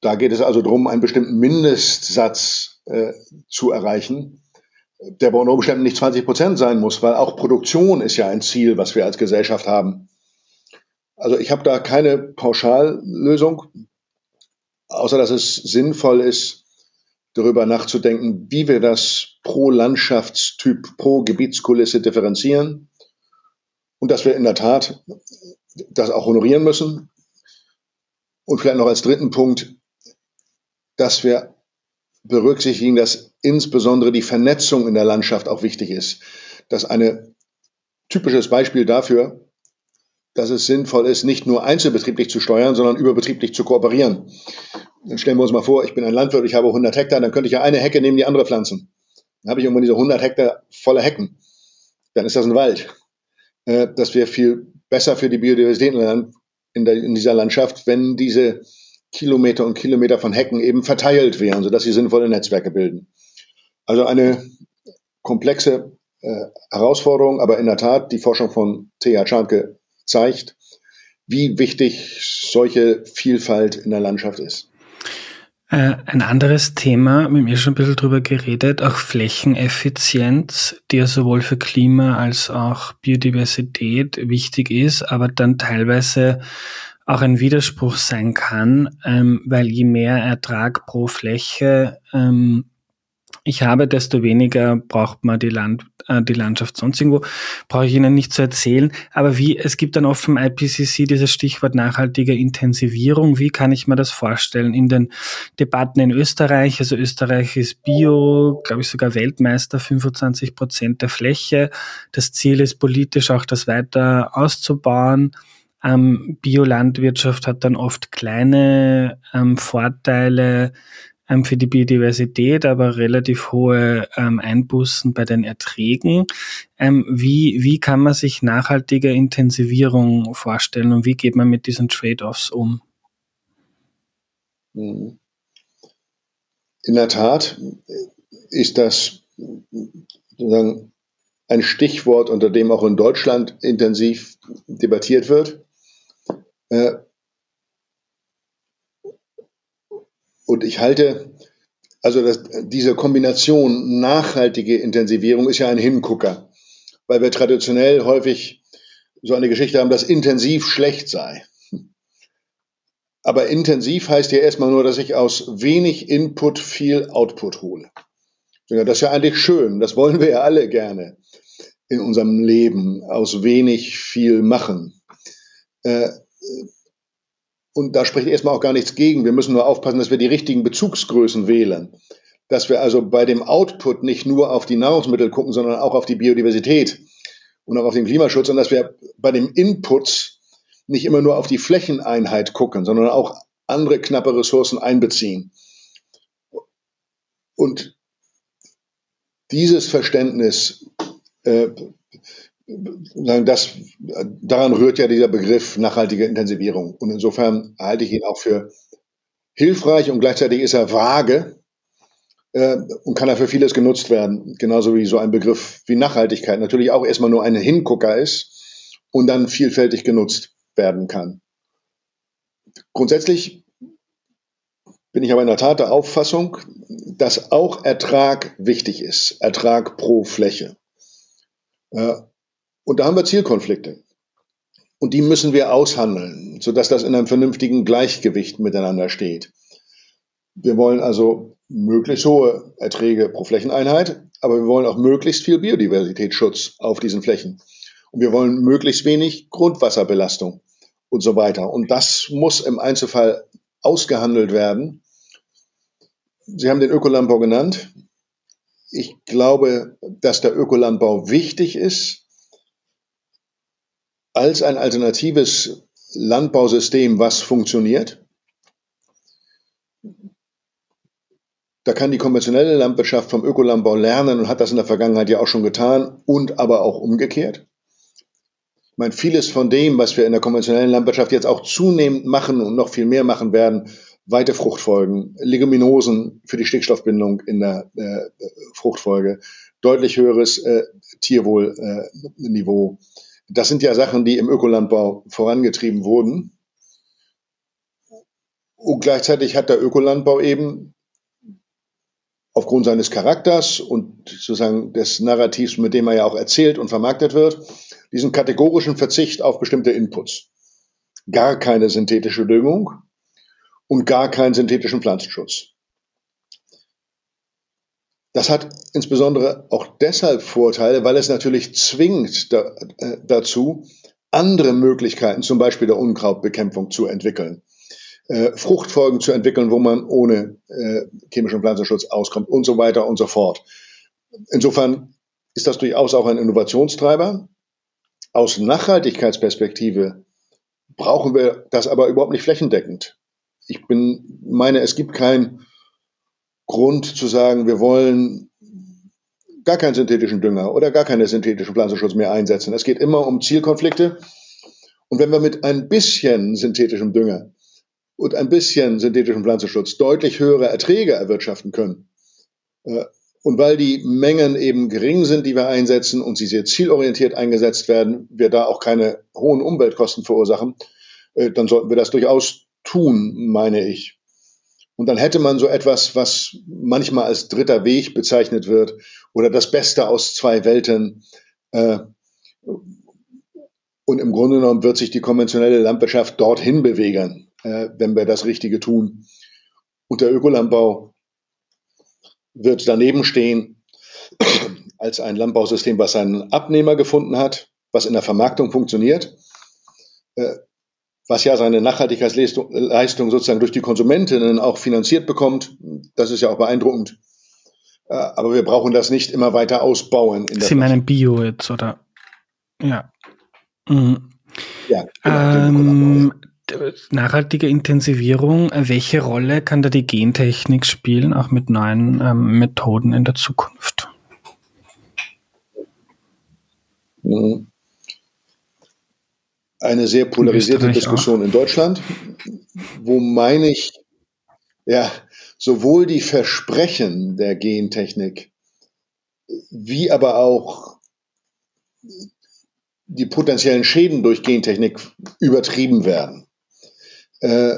S2: Da geht es also darum, einen bestimmten Mindestsatz äh, zu erreichen, der bei unter Umständen nicht 20 Prozent sein muss, weil auch Produktion ist ja ein Ziel, was wir als Gesellschaft haben. Also ich habe da keine Pauschallösung, außer dass es sinnvoll ist, darüber nachzudenken, wie wir das pro Landschaftstyp, pro Gebietskulisse differenzieren und dass wir in der Tat das auch honorieren müssen. Und vielleicht noch als dritten Punkt, dass wir berücksichtigen, dass insbesondere die Vernetzung in der Landschaft auch wichtig ist. Das ist ein typisches Beispiel dafür, dass es sinnvoll ist, nicht nur einzelbetrieblich zu steuern, sondern überbetrieblich zu kooperieren. Dann stellen wir uns mal vor, ich bin ein Landwirt, ich habe 100 Hektar, dann könnte ich ja eine Hecke neben die andere pflanzen. Dann habe ich irgendwann diese 100 Hektar voller Hecken. Dann ist das ein Wald. Äh, das wäre viel besser für die Biodiversität in dieser Landschaft, wenn diese Kilometer und Kilometer von Hecken eben verteilt wären, sodass sie sinnvolle Netzwerke bilden. Also eine komplexe äh, Herausforderung, aber in der Tat, die Forschung von Thea Czarnke zeigt, wie wichtig solche Vielfalt in der Landschaft ist.
S1: Äh, ein anderes Thema, mit mir schon ein bisschen drüber geredet, auch Flächeneffizienz, die ja sowohl für Klima als auch Biodiversität wichtig ist, aber dann teilweise auch ein Widerspruch sein kann, ähm, weil je mehr Ertrag pro Fläche ähm, ich habe, desto weniger braucht man die, Land, äh, die Landschaft sonst irgendwo. Brauche ich Ihnen nicht zu erzählen. Aber wie, es gibt dann oft vom IPCC dieses Stichwort nachhaltige Intensivierung. Wie kann ich mir das vorstellen? In den Debatten in Österreich, also Österreich ist Bio, glaube ich sogar Weltmeister, 25 Prozent der Fläche. Das Ziel ist politisch auch das weiter auszubauen. Ähm, Biolandwirtschaft hat dann oft kleine ähm, Vorteile ähm, für die Biodiversität, aber relativ hohe ähm, Einbußen bei den Erträgen. Ähm, wie, wie kann man sich nachhaltige Intensivierung vorstellen und wie geht man mit diesen Trade-offs um?
S2: Mhm. In der Tat ist das sozusagen ein Stichwort, unter dem auch in Deutschland intensiv debattiert wird. Äh, und ich halte, also das, diese Kombination nachhaltige Intensivierung ist ja ein Hingucker, weil wir traditionell häufig so eine Geschichte haben, dass intensiv schlecht sei. Aber intensiv heißt ja erstmal nur, dass ich aus wenig Input viel Output hole. Das ist ja eigentlich schön, das wollen wir ja alle gerne in unserem Leben, aus wenig viel machen. Und da spricht erstmal auch gar nichts gegen. Wir müssen nur aufpassen, dass wir die richtigen Bezugsgrößen wählen. Dass wir also bei dem Output nicht nur auf die Nahrungsmittel gucken, sondern auch auf die Biodiversität und auch auf den Klimaschutz und dass wir bei dem Input nicht immer nur auf die Flächeneinheit gucken, sondern auch andere knappe Ressourcen einbeziehen. Und dieses Verständnis äh, das, daran rührt ja dieser Begriff nachhaltige Intensivierung. Und insofern halte ich ihn auch für hilfreich und gleichzeitig ist er vage äh, und kann dafür vieles genutzt werden. Genauso wie so ein Begriff wie Nachhaltigkeit natürlich auch erstmal nur ein Hingucker ist und dann vielfältig genutzt werden kann. Grundsätzlich bin ich aber in der Tat der Auffassung, dass auch Ertrag wichtig ist. Ertrag pro Fläche. Äh, und da haben wir Zielkonflikte. Und die müssen wir aushandeln, sodass das in einem vernünftigen Gleichgewicht miteinander steht. Wir wollen also möglichst hohe Erträge pro Flächeneinheit, aber wir wollen auch möglichst viel Biodiversitätsschutz auf diesen Flächen. Und wir wollen möglichst wenig Grundwasserbelastung und so weiter. Und das muss im Einzelfall ausgehandelt werden. Sie haben den Ökolandbau genannt. Ich glaube, dass der Ökolandbau wichtig ist als ein alternatives Landbausystem, was funktioniert. Da kann die konventionelle Landwirtschaft vom Ökolandbau lernen und hat das in der Vergangenheit ja auch schon getan und aber auch umgekehrt. Ich meine, vieles von dem, was wir in der konventionellen Landwirtschaft jetzt auch zunehmend machen und noch viel mehr machen werden, weite Fruchtfolgen, Leguminosen für die Stickstoffbindung in der äh, Fruchtfolge, deutlich höheres äh, Tierwohlniveau. Äh, das sind ja Sachen, die im Ökolandbau vorangetrieben wurden. Und gleichzeitig hat der Ökolandbau eben aufgrund seines Charakters und sozusagen des Narrativs, mit dem er ja auch erzählt und vermarktet wird, diesen kategorischen Verzicht auf bestimmte Inputs. Gar keine synthetische Düngung und gar keinen synthetischen Pflanzenschutz. Das hat insbesondere auch deshalb Vorteile, weil es natürlich zwingt da, äh, dazu, andere Möglichkeiten, zum Beispiel der Unkrautbekämpfung, zu entwickeln äh, Fruchtfolgen zu entwickeln, wo man ohne äh, chemischen Pflanzenschutz auskommt und so weiter und so fort. Insofern ist das durchaus auch ein Innovationstreiber. Aus Nachhaltigkeitsperspektive brauchen wir das aber überhaupt nicht flächendeckend. Ich bin, meine, es gibt keinen Grund zu sagen, wir wollen gar keinen synthetischen Dünger oder gar keinen synthetischen Pflanzenschutz mehr einsetzen. Es geht immer um Zielkonflikte. Und wenn wir mit ein bisschen synthetischem Dünger und ein bisschen synthetischen Pflanzenschutz deutlich höhere Erträge erwirtschaften können. Äh, und weil die Mengen eben gering sind, die wir einsetzen und sie sehr zielorientiert eingesetzt werden, wir da auch keine hohen Umweltkosten verursachen, äh, dann sollten wir das durchaus tun, meine ich. Und dann hätte man so etwas, was manchmal als dritter Weg bezeichnet wird oder das Beste aus zwei Welten. Äh, und im Grunde genommen wird sich die konventionelle Landwirtschaft dorthin bewegen äh, wenn wir das Richtige tun. Und der Ökolandbau wird daneben stehen als ein Landbausystem, was seinen Abnehmer gefunden hat, was in der Vermarktung funktioniert, äh, was ja seine Nachhaltigkeitsleistung sozusagen durch die Konsumentinnen auch finanziert bekommt. Das ist ja auch beeindruckend. Äh, aber wir brauchen das nicht immer weiter ausbauen.
S1: Sie meinen Bio jetzt, oder? Ja. Mhm. Ja, genau, ähm, nachhaltige Intensivierung, welche Rolle kann da die Gentechnik spielen, auch mit neuen ähm, Methoden in der Zukunft?
S2: Mhm. Eine sehr polarisierte in Diskussion auch. in Deutschland, wo meine ich, ja, sowohl die Versprechen der Gentechnik wie aber auch die potenziellen Schäden durch Gentechnik übertrieben werden. Äh,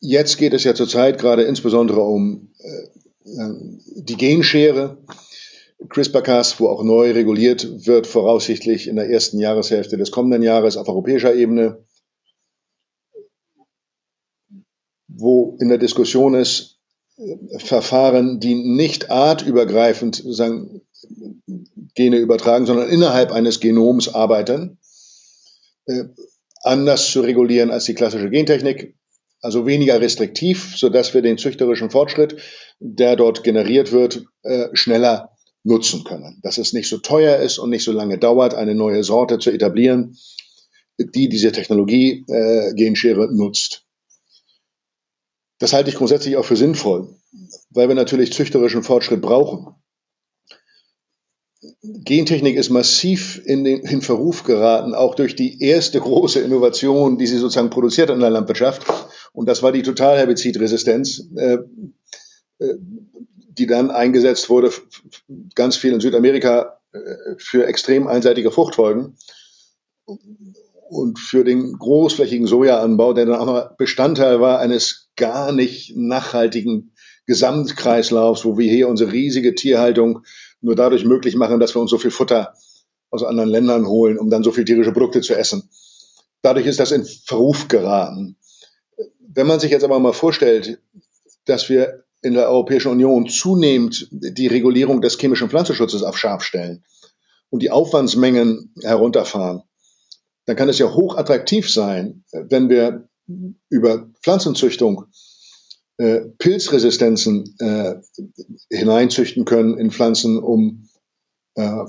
S2: jetzt geht es ja zurzeit gerade insbesondere um äh, die Genschere. CRISPR-Cas, wo auch neu reguliert wird, voraussichtlich in der ersten Jahreshälfte des kommenden Jahres auf europäischer Ebene, wo in der Diskussion ist, Verfahren, die nicht artübergreifend sozusagen Gene übertragen, sondern innerhalb eines Genoms arbeiten, äh, anders zu regulieren als die klassische Gentechnik, also weniger restriktiv, so dass wir den züchterischen Fortschritt, der dort generiert wird, äh, schneller nutzen können. Dass es nicht so teuer ist und nicht so lange dauert, eine neue Sorte zu etablieren, die diese Technologie äh, Genschere nutzt. Das halte ich grundsätzlich auch für sinnvoll, weil wir natürlich züchterischen Fortschritt brauchen. Gentechnik ist massiv in den in Verruf geraten, auch durch die erste große Innovation, die sie sozusagen produziert in der Landwirtschaft. Und das war die Totalherbizidresistenz, äh, äh, die dann eingesetzt wurde, ganz viel in Südamerika äh, für extrem einseitige Fruchtfolgen und für den großflächigen Sojaanbau, der dann auch mal Bestandteil war eines gar nicht nachhaltigen Gesamtkreislaufs, wo wir hier unsere riesige Tierhaltung nur dadurch möglich machen, dass wir uns so viel Futter aus anderen Ländern holen, um dann so viel tierische Produkte zu essen. Dadurch ist das in Verruf geraten. Wenn man sich jetzt aber mal vorstellt, dass wir in der Europäischen Union zunehmend die Regulierung des chemischen Pflanzenschutzes auf scharf stellen und die Aufwandsmengen herunterfahren, dann kann es ja hochattraktiv sein, wenn wir über Pflanzenzüchtung äh, Pilzresistenzen äh, hineinzüchten können in Pflanzen, um äh,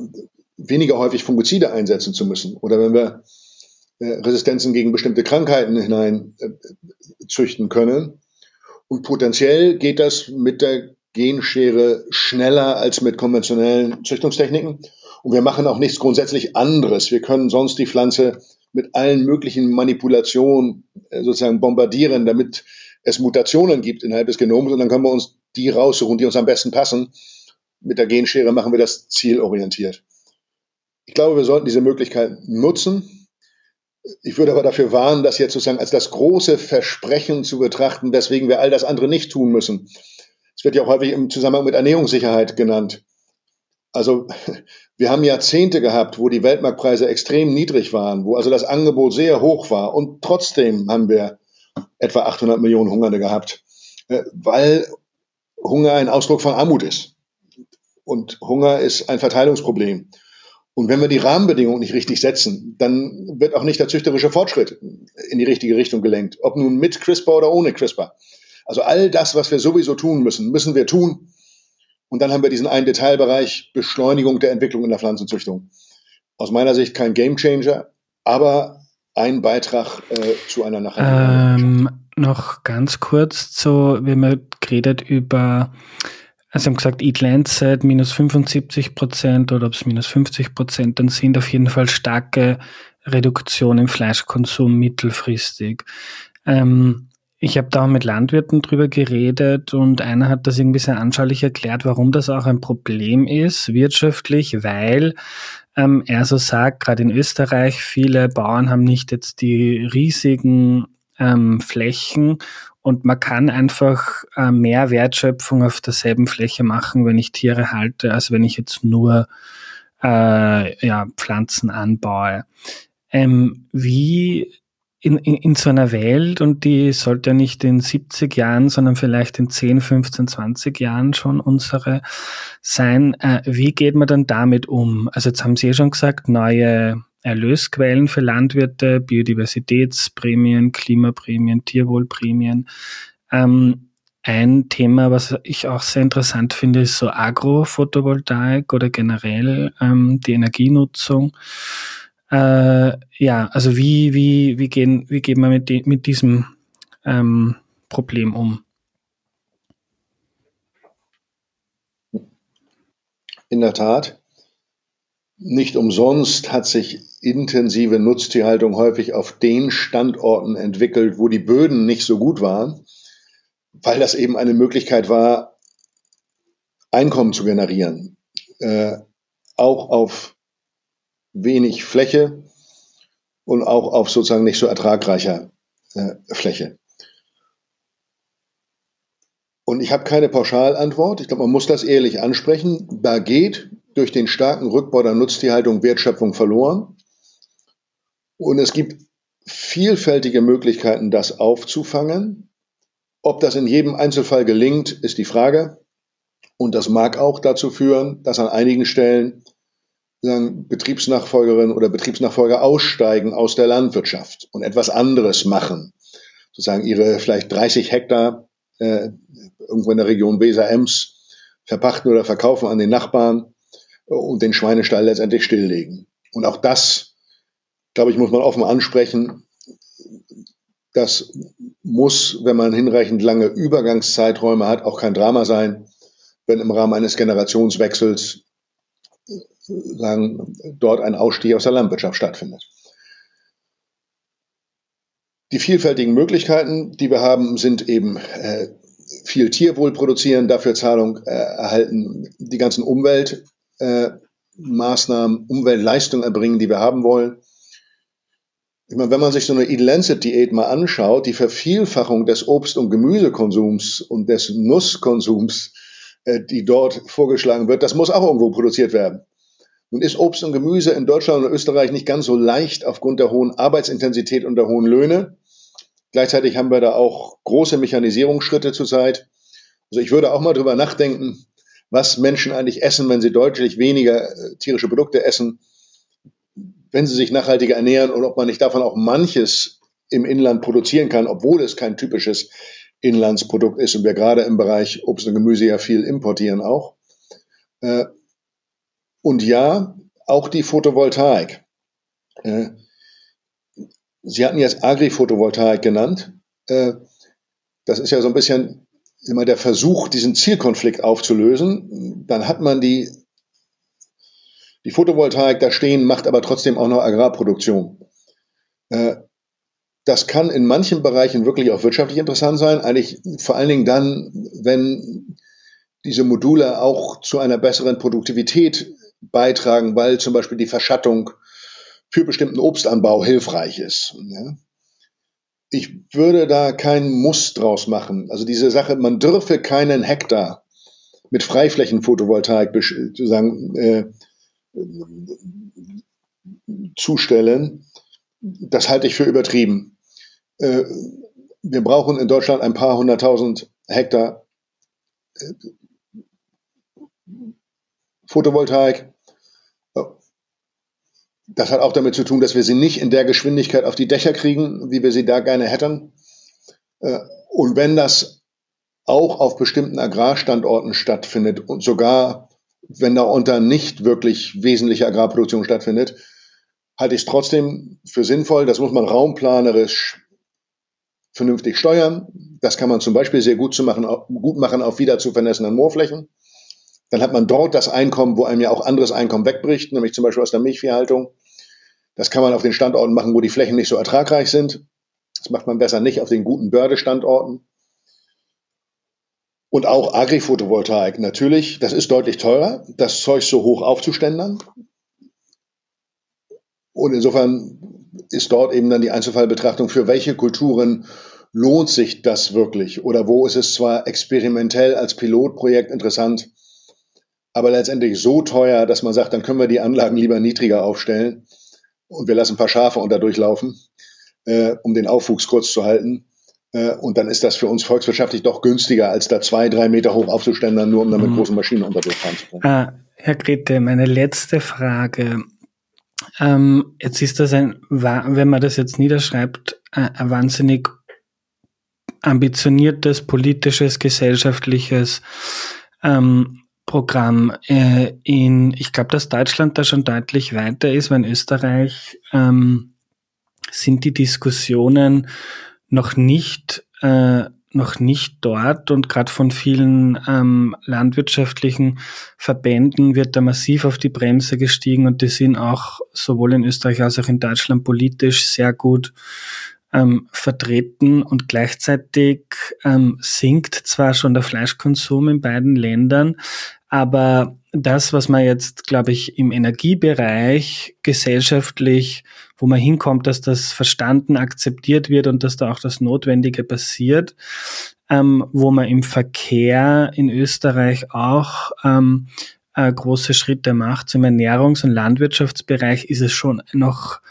S2: weniger häufig Fungizide einsetzen zu müssen. Oder wenn wir äh, Resistenzen gegen bestimmte Krankheiten hineinzüchten äh, können. Und potenziell geht das mit der Genschere schneller als mit konventionellen Züchtungstechniken. Und wir machen auch nichts grundsätzlich anderes. Wir können sonst die Pflanze mit allen möglichen Manipulationen äh, sozusagen bombardieren, damit es Mutationen gibt innerhalb des Genoms und dann können wir uns die raussuchen, die uns am besten passen. Mit der Genschere machen wir das zielorientiert. Ich glaube, wir sollten diese Möglichkeit nutzen. Ich würde aber dafür warnen, das jetzt sozusagen als das große Versprechen zu betrachten, weswegen wir all das andere nicht tun müssen. Es wird ja auch häufig im Zusammenhang mit Ernährungssicherheit genannt. Also wir haben Jahrzehnte gehabt, wo die Weltmarktpreise extrem niedrig waren, wo also das Angebot sehr hoch war und trotzdem haben wir etwa 800 Millionen Hungernde gehabt, äh, weil Hunger ein Ausdruck von Armut ist. Und Hunger ist ein Verteilungsproblem. Und wenn wir die Rahmenbedingungen nicht richtig setzen, dann wird auch nicht der züchterische Fortschritt in die richtige Richtung gelenkt. Ob nun mit CRISPR oder ohne CRISPR. Also all das, was wir sowieso tun müssen, müssen wir tun. Und dann haben wir diesen einen Detailbereich Beschleunigung der Entwicklung in der Pflanzenzüchtung. Aus meiner Sicht kein Gamechanger, aber ein Beitrag äh, zu einer
S1: nachhaltigen ähm, Noch ganz kurz zu, wir haben geredet über, also haben gesagt, Eat Lancet minus 75 Prozent oder ob es minus 50 Prozent, dann sind auf jeden Fall starke Reduktionen im Fleischkonsum mittelfristig. Ähm, ich habe da mit Landwirten drüber geredet und einer hat das irgendwie sehr anschaulich erklärt, warum das auch ein Problem ist, wirtschaftlich, weil ähm, er so sagt, gerade in Österreich, viele Bauern haben nicht jetzt die riesigen ähm, Flächen und man kann einfach äh, mehr Wertschöpfung auf derselben Fläche machen, wenn ich Tiere halte, als wenn ich jetzt nur äh, ja, Pflanzen anbaue. Ähm, wie in, in, in so einer Welt, und die sollte ja nicht in 70 Jahren, sondern vielleicht in 10, 15, 20 Jahren schon unsere sein, äh, wie geht man dann damit um? Also jetzt haben Sie ja schon gesagt, neue Erlösquellen für Landwirte, Biodiversitätsprämien, Klimaprämien, Tierwohlprämien. Ähm, ein Thema, was ich auch sehr interessant finde, ist so Agrophotovoltaik oder generell ähm, die Energienutzung. Äh, ja, also wie, wie, wie, gehen, wie gehen wir mit, die, mit diesem ähm, Problem um?
S2: In der Tat. Nicht umsonst hat sich intensive Nutztierhaltung häufig auf den Standorten entwickelt, wo die Böden nicht so gut waren, weil das eben eine Möglichkeit war, Einkommen zu generieren. Äh, auch auf wenig Fläche und auch auf sozusagen nicht so ertragreicher äh, Fläche. Und ich habe keine Pauschalantwort. Ich glaube, man muss das ehrlich ansprechen. Da geht durch den starken Rückbau der Nutztierhaltung Wertschöpfung verloren. Und es gibt vielfältige Möglichkeiten, das aufzufangen. Ob das in jedem Einzelfall gelingt, ist die Frage. Und das mag auch dazu führen, dass an einigen Stellen sagen, Betriebsnachfolgerinnen oder Betriebsnachfolger aussteigen aus der Landwirtschaft und etwas anderes machen. Sozusagen ihre vielleicht 30 Hektar äh, irgendwo in der Region Weser-Ems verpachten oder verkaufen an den Nachbarn und den Schweinestall letztendlich stilllegen. Und auch das, glaube ich, muss man offen ansprechen. Das muss, wenn man hinreichend lange Übergangszeiträume hat, auch kein Drama sein, wenn im Rahmen eines Generationswechsels sagen, dort ein Ausstieg aus der Landwirtschaft stattfindet. Die vielfältigen Möglichkeiten, die wir haben, sind eben äh, viel Tierwohl produzieren, dafür Zahlung äh, erhalten, die ganzen Umweltmaßnahmen, äh, Umweltleistungen erbringen, die wir haben wollen. Ich meine, wenn man sich so eine Eat-Lancet-Diät mal anschaut, die Vervielfachung des Obst- und Gemüsekonsums und des Nusskonsums, äh, die dort vorgeschlagen wird, das muss auch irgendwo produziert werden. Nun ist Obst und Gemüse in Deutschland und Österreich nicht ganz so leicht aufgrund der hohen Arbeitsintensität und der hohen Löhne. Gleichzeitig haben wir da auch große Mechanisierungsschritte zurzeit. Also ich würde auch mal drüber nachdenken, was Menschen eigentlich essen, wenn sie deutlich weniger äh, tierische Produkte essen, wenn sie sich nachhaltiger ernähren und ob man nicht davon auch manches im Inland produzieren kann, obwohl es kein typisches Inlandsprodukt ist und wir gerade im Bereich Obst und Gemüse ja viel importieren auch. Äh, und ja, auch die Photovoltaik. Äh, sie hatten jetzt Agri-Photovoltaik genannt. Das ist ja so ein bisschen immer der Versuch, diesen Zielkonflikt aufzulösen, dann hat man die, die Photovoltaik da stehen, macht aber trotzdem auch noch Agrarproduktion. Äh, das kann in manchen Bereichen wirklich auch wirtschaftlich interessant sein, eigentlich vor allen Dingen dann, wenn diese Module auch zu einer besseren Produktivität beitragen, weil zum Beispiel die Verschattung für bestimmten Obstanbau hilfreich ist. Ich würde da keinen Muss draus machen. Also diese Sache, man dürfe keinen Hektar mit Freiflächenphotovoltaik sozusagen äh, zustellen. Das halte ich für übertrieben. Äh, wir brauchen in Deutschland ein paar hunderttausend Hektar äh, Photovoltaik. Das hat auch damit zu tun, dass wir sie nicht in der Geschwindigkeit auf die Dächer kriegen, wie wir sie da gerne hätten. Äh, und wenn das auch auf bestimmten Agrarstandorten stattfindet und sogar wenn darunter nicht wirklich wesentliche Agrarproduktion stattfindet, halte ich es trotzdem für sinnvoll. Das muss man raumplanerisch vernünftig steuern. Das kann man zum Beispiel sehr gut, zu machen, gut machen auf wieder zu vernässenden Moorflächen. Dann hat man dort das Einkommen, wo einem ja auch anderes Einkommen wegbricht, nämlich zum Beispiel aus der Milchviehhaltung. Das kann man auf den Standorten machen, wo die Flächen nicht so ertragreich sind. Das macht man besser nicht auf den guten Bördestandorten. Und auch Agri-Photovoltaik natürlich, das ist deutlich teurer, das Zeug so hoch aufzuständern. Und insofern ist dort eben dann die Einzelfallbetrachtung, für welche Kulturen lohnt sich das wirklich? Oder wo ist es zwar experimentell als Pilotprojekt interessant, aber letztendlich so teuer, dass man sagt, dann können wir die Anlagen lieber niedriger aufstellen und wir lassen ein paar Schafe unter durchlaufen, äh, um den Aufwuchs kurz zu halten. Äh, und dann ist das für uns volkswirtschaftlich doch günstiger, als da zwei, drei Meter hoch aufzuständern, nur um damit mhm. großen Maschinen unter zu können.
S1: Ah, Herr Grete, meine letzte Frage. Ähm, jetzt ist das ein, wenn man das jetzt niederschreibt, ein wahnsinnig ambitioniertes politisches, gesellschaftliches ähm, Programm äh, in, ich glaube, dass Deutschland da schon deutlich weiter ist, weil in Österreich ähm, sind die Diskussionen noch nicht äh, noch nicht dort und gerade von vielen ähm, landwirtschaftlichen Verbänden wird da massiv auf die Bremse gestiegen und die sind auch sowohl in Österreich als auch in Deutschland politisch sehr gut ähm, vertreten und gleichzeitig ähm, sinkt zwar schon der Fleischkonsum in beiden Ländern, aber das, was man jetzt, glaube ich, im Energiebereich gesellschaftlich, wo man hinkommt, dass das verstanden, akzeptiert wird und dass da auch das Notwendige passiert, ähm, wo man im Verkehr in Österreich auch ähm, äh, große Schritte macht. Zum Ernährungs- und Landwirtschaftsbereich ist es schon noch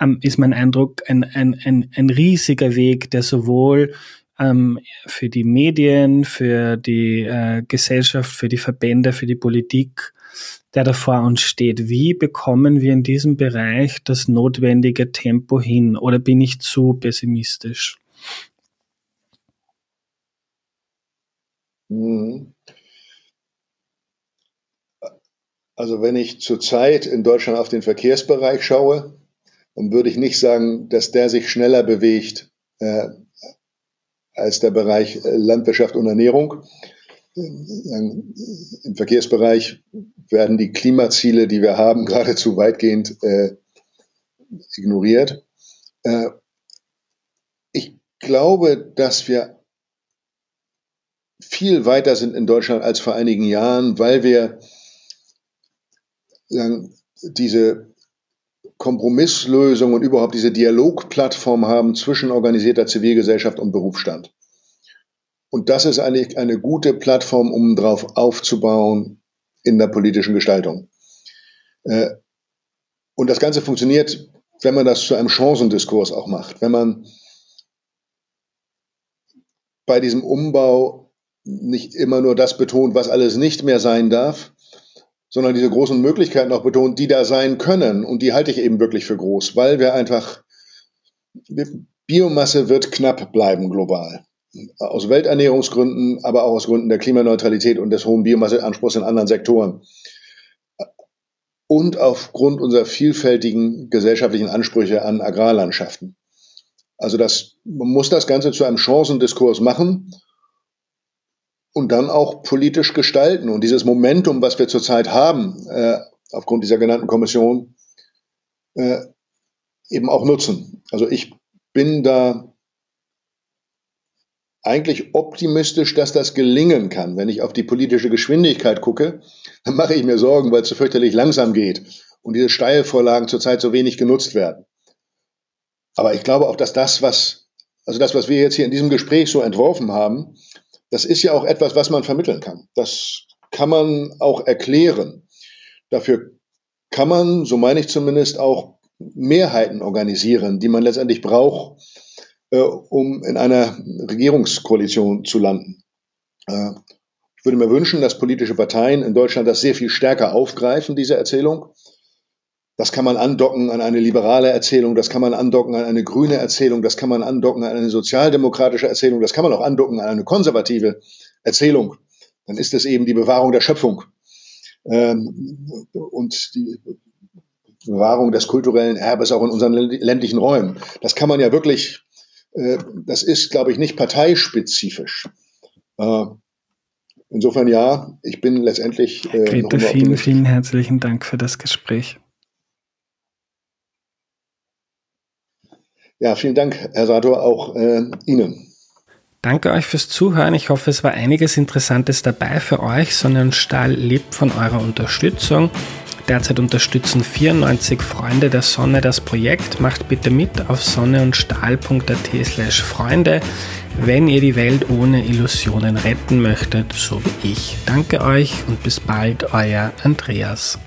S1: ähm, ist mein Eindruck, ein, ein, ein, ein riesiger Weg, der sowohl ähm, für die Medien, für die äh, Gesellschaft, für die Verbände, für die Politik, der da vor uns steht. Wie bekommen wir in diesem Bereich das notwendige Tempo hin? Oder bin ich zu pessimistisch?
S2: Mhm. Also wenn ich zurzeit in Deutschland auf den Verkehrsbereich schaue, dann würde ich nicht sagen, dass der sich schneller bewegt äh, als der Bereich äh, Landwirtschaft und Ernährung. Im Verkehrsbereich werden die Klimaziele, die wir haben, geradezu weitgehend äh, ignoriert. Äh, ich glaube, dass wir viel weiter sind in Deutschland als vor einigen Jahren, weil wir sagen, diese Kompromisslösung und überhaupt diese Dialogplattform haben zwischen organisierter Zivilgesellschaft und Berufsstand. Und das ist eigentlich eine gute Plattform, um darauf aufzubauen in der politischen Gestaltung. Äh, und das Ganze funktioniert, wenn man das zu einem Chancendiskurs auch macht, wenn man bei diesem Umbau nicht immer nur das betont, was alles nicht mehr sein darf, sondern diese großen Möglichkeiten auch betont, die da sein können. Und die halte ich eben wirklich für groß, weil wir einfach, Biomasse wird knapp bleiben global. Aus Welternährungsgründen, aber auch aus Gründen der Klimaneutralität und des hohen Biomasseanspruchs in anderen Sektoren. Und aufgrund unserer vielfältigen gesellschaftlichen Ansprüche an Agrarlandschaften. Also das, man muss das Ganze zu einem Chancendiskurs machen und dann auch politisch gestalten. Und dieses Momentum, was wir zurzeit haben, äh, aufgrund dieser genannten Kommission, äh, eben auch nutzen. Also ich bin da eigentlich optimistisch, dass das gelingen kann. Wenn ich auf die politische Geschwindigkeit gucke, dann mache ich mir Sorgen, weil es so fürchterlich langsam geht und diese Steilvorlagen zurzeit so wenig genutzt werden. Aber ich glaube auch, dass das, was, also das, was wir jetzt hier in diesem Gespräch so entworfen haben, das ist ja auch etwas, was man vermitteln kann. Das kann man auch erklären. Dafür kann man, so meine ich zumindest, auch Mehrheiten organisieren, die man letztendlich braucht, äh, um in einer Regierungskoalition zu landen. Äh, ich würde mir wünschen, dass politische Parteien in Deutschland das sehr viel stärker aufgreifen, diese Erzählung. Das kann man andocken an eine liberale Erzählung, das kann man andocken an eine grüne Erzählung, das kann man andocken an eine sozialdemokratische Erzählung, das kann man auch andocken an eine konservative Erzählung. Dann ist es eben die Bewahrung der Schöpfung ähm, und die Bewahrung des kulturellen Erbes auch in unseren ländlichen Räumen. Das kann man ja wirklich, das ist, glaube ich, nicht parteispezifisch. Äh, insofern ja, ich bin letztendlich.
S1: Äh, Grete, vielen, vielen herzlichen Dank für das Gespräch.
S2: Ja, vielen Dank, Herr Sator, auch äh, Ihnen.
S1: Danke euch fürs Zuhören. Ich hoffe, es war einiges Interessantes dabei für euch. Sonne und Stahl lebt von eurer Unterstützung. Derzeit unterstützen 94 Freunde der Sonne das Projekt. Macht bitte mit auf sonneundstahl.at slash Freunde, wenn ihr die Welt ohne Illusionen retten möchtet, so wie ich. Danke euch und bis bald, euer Andreas.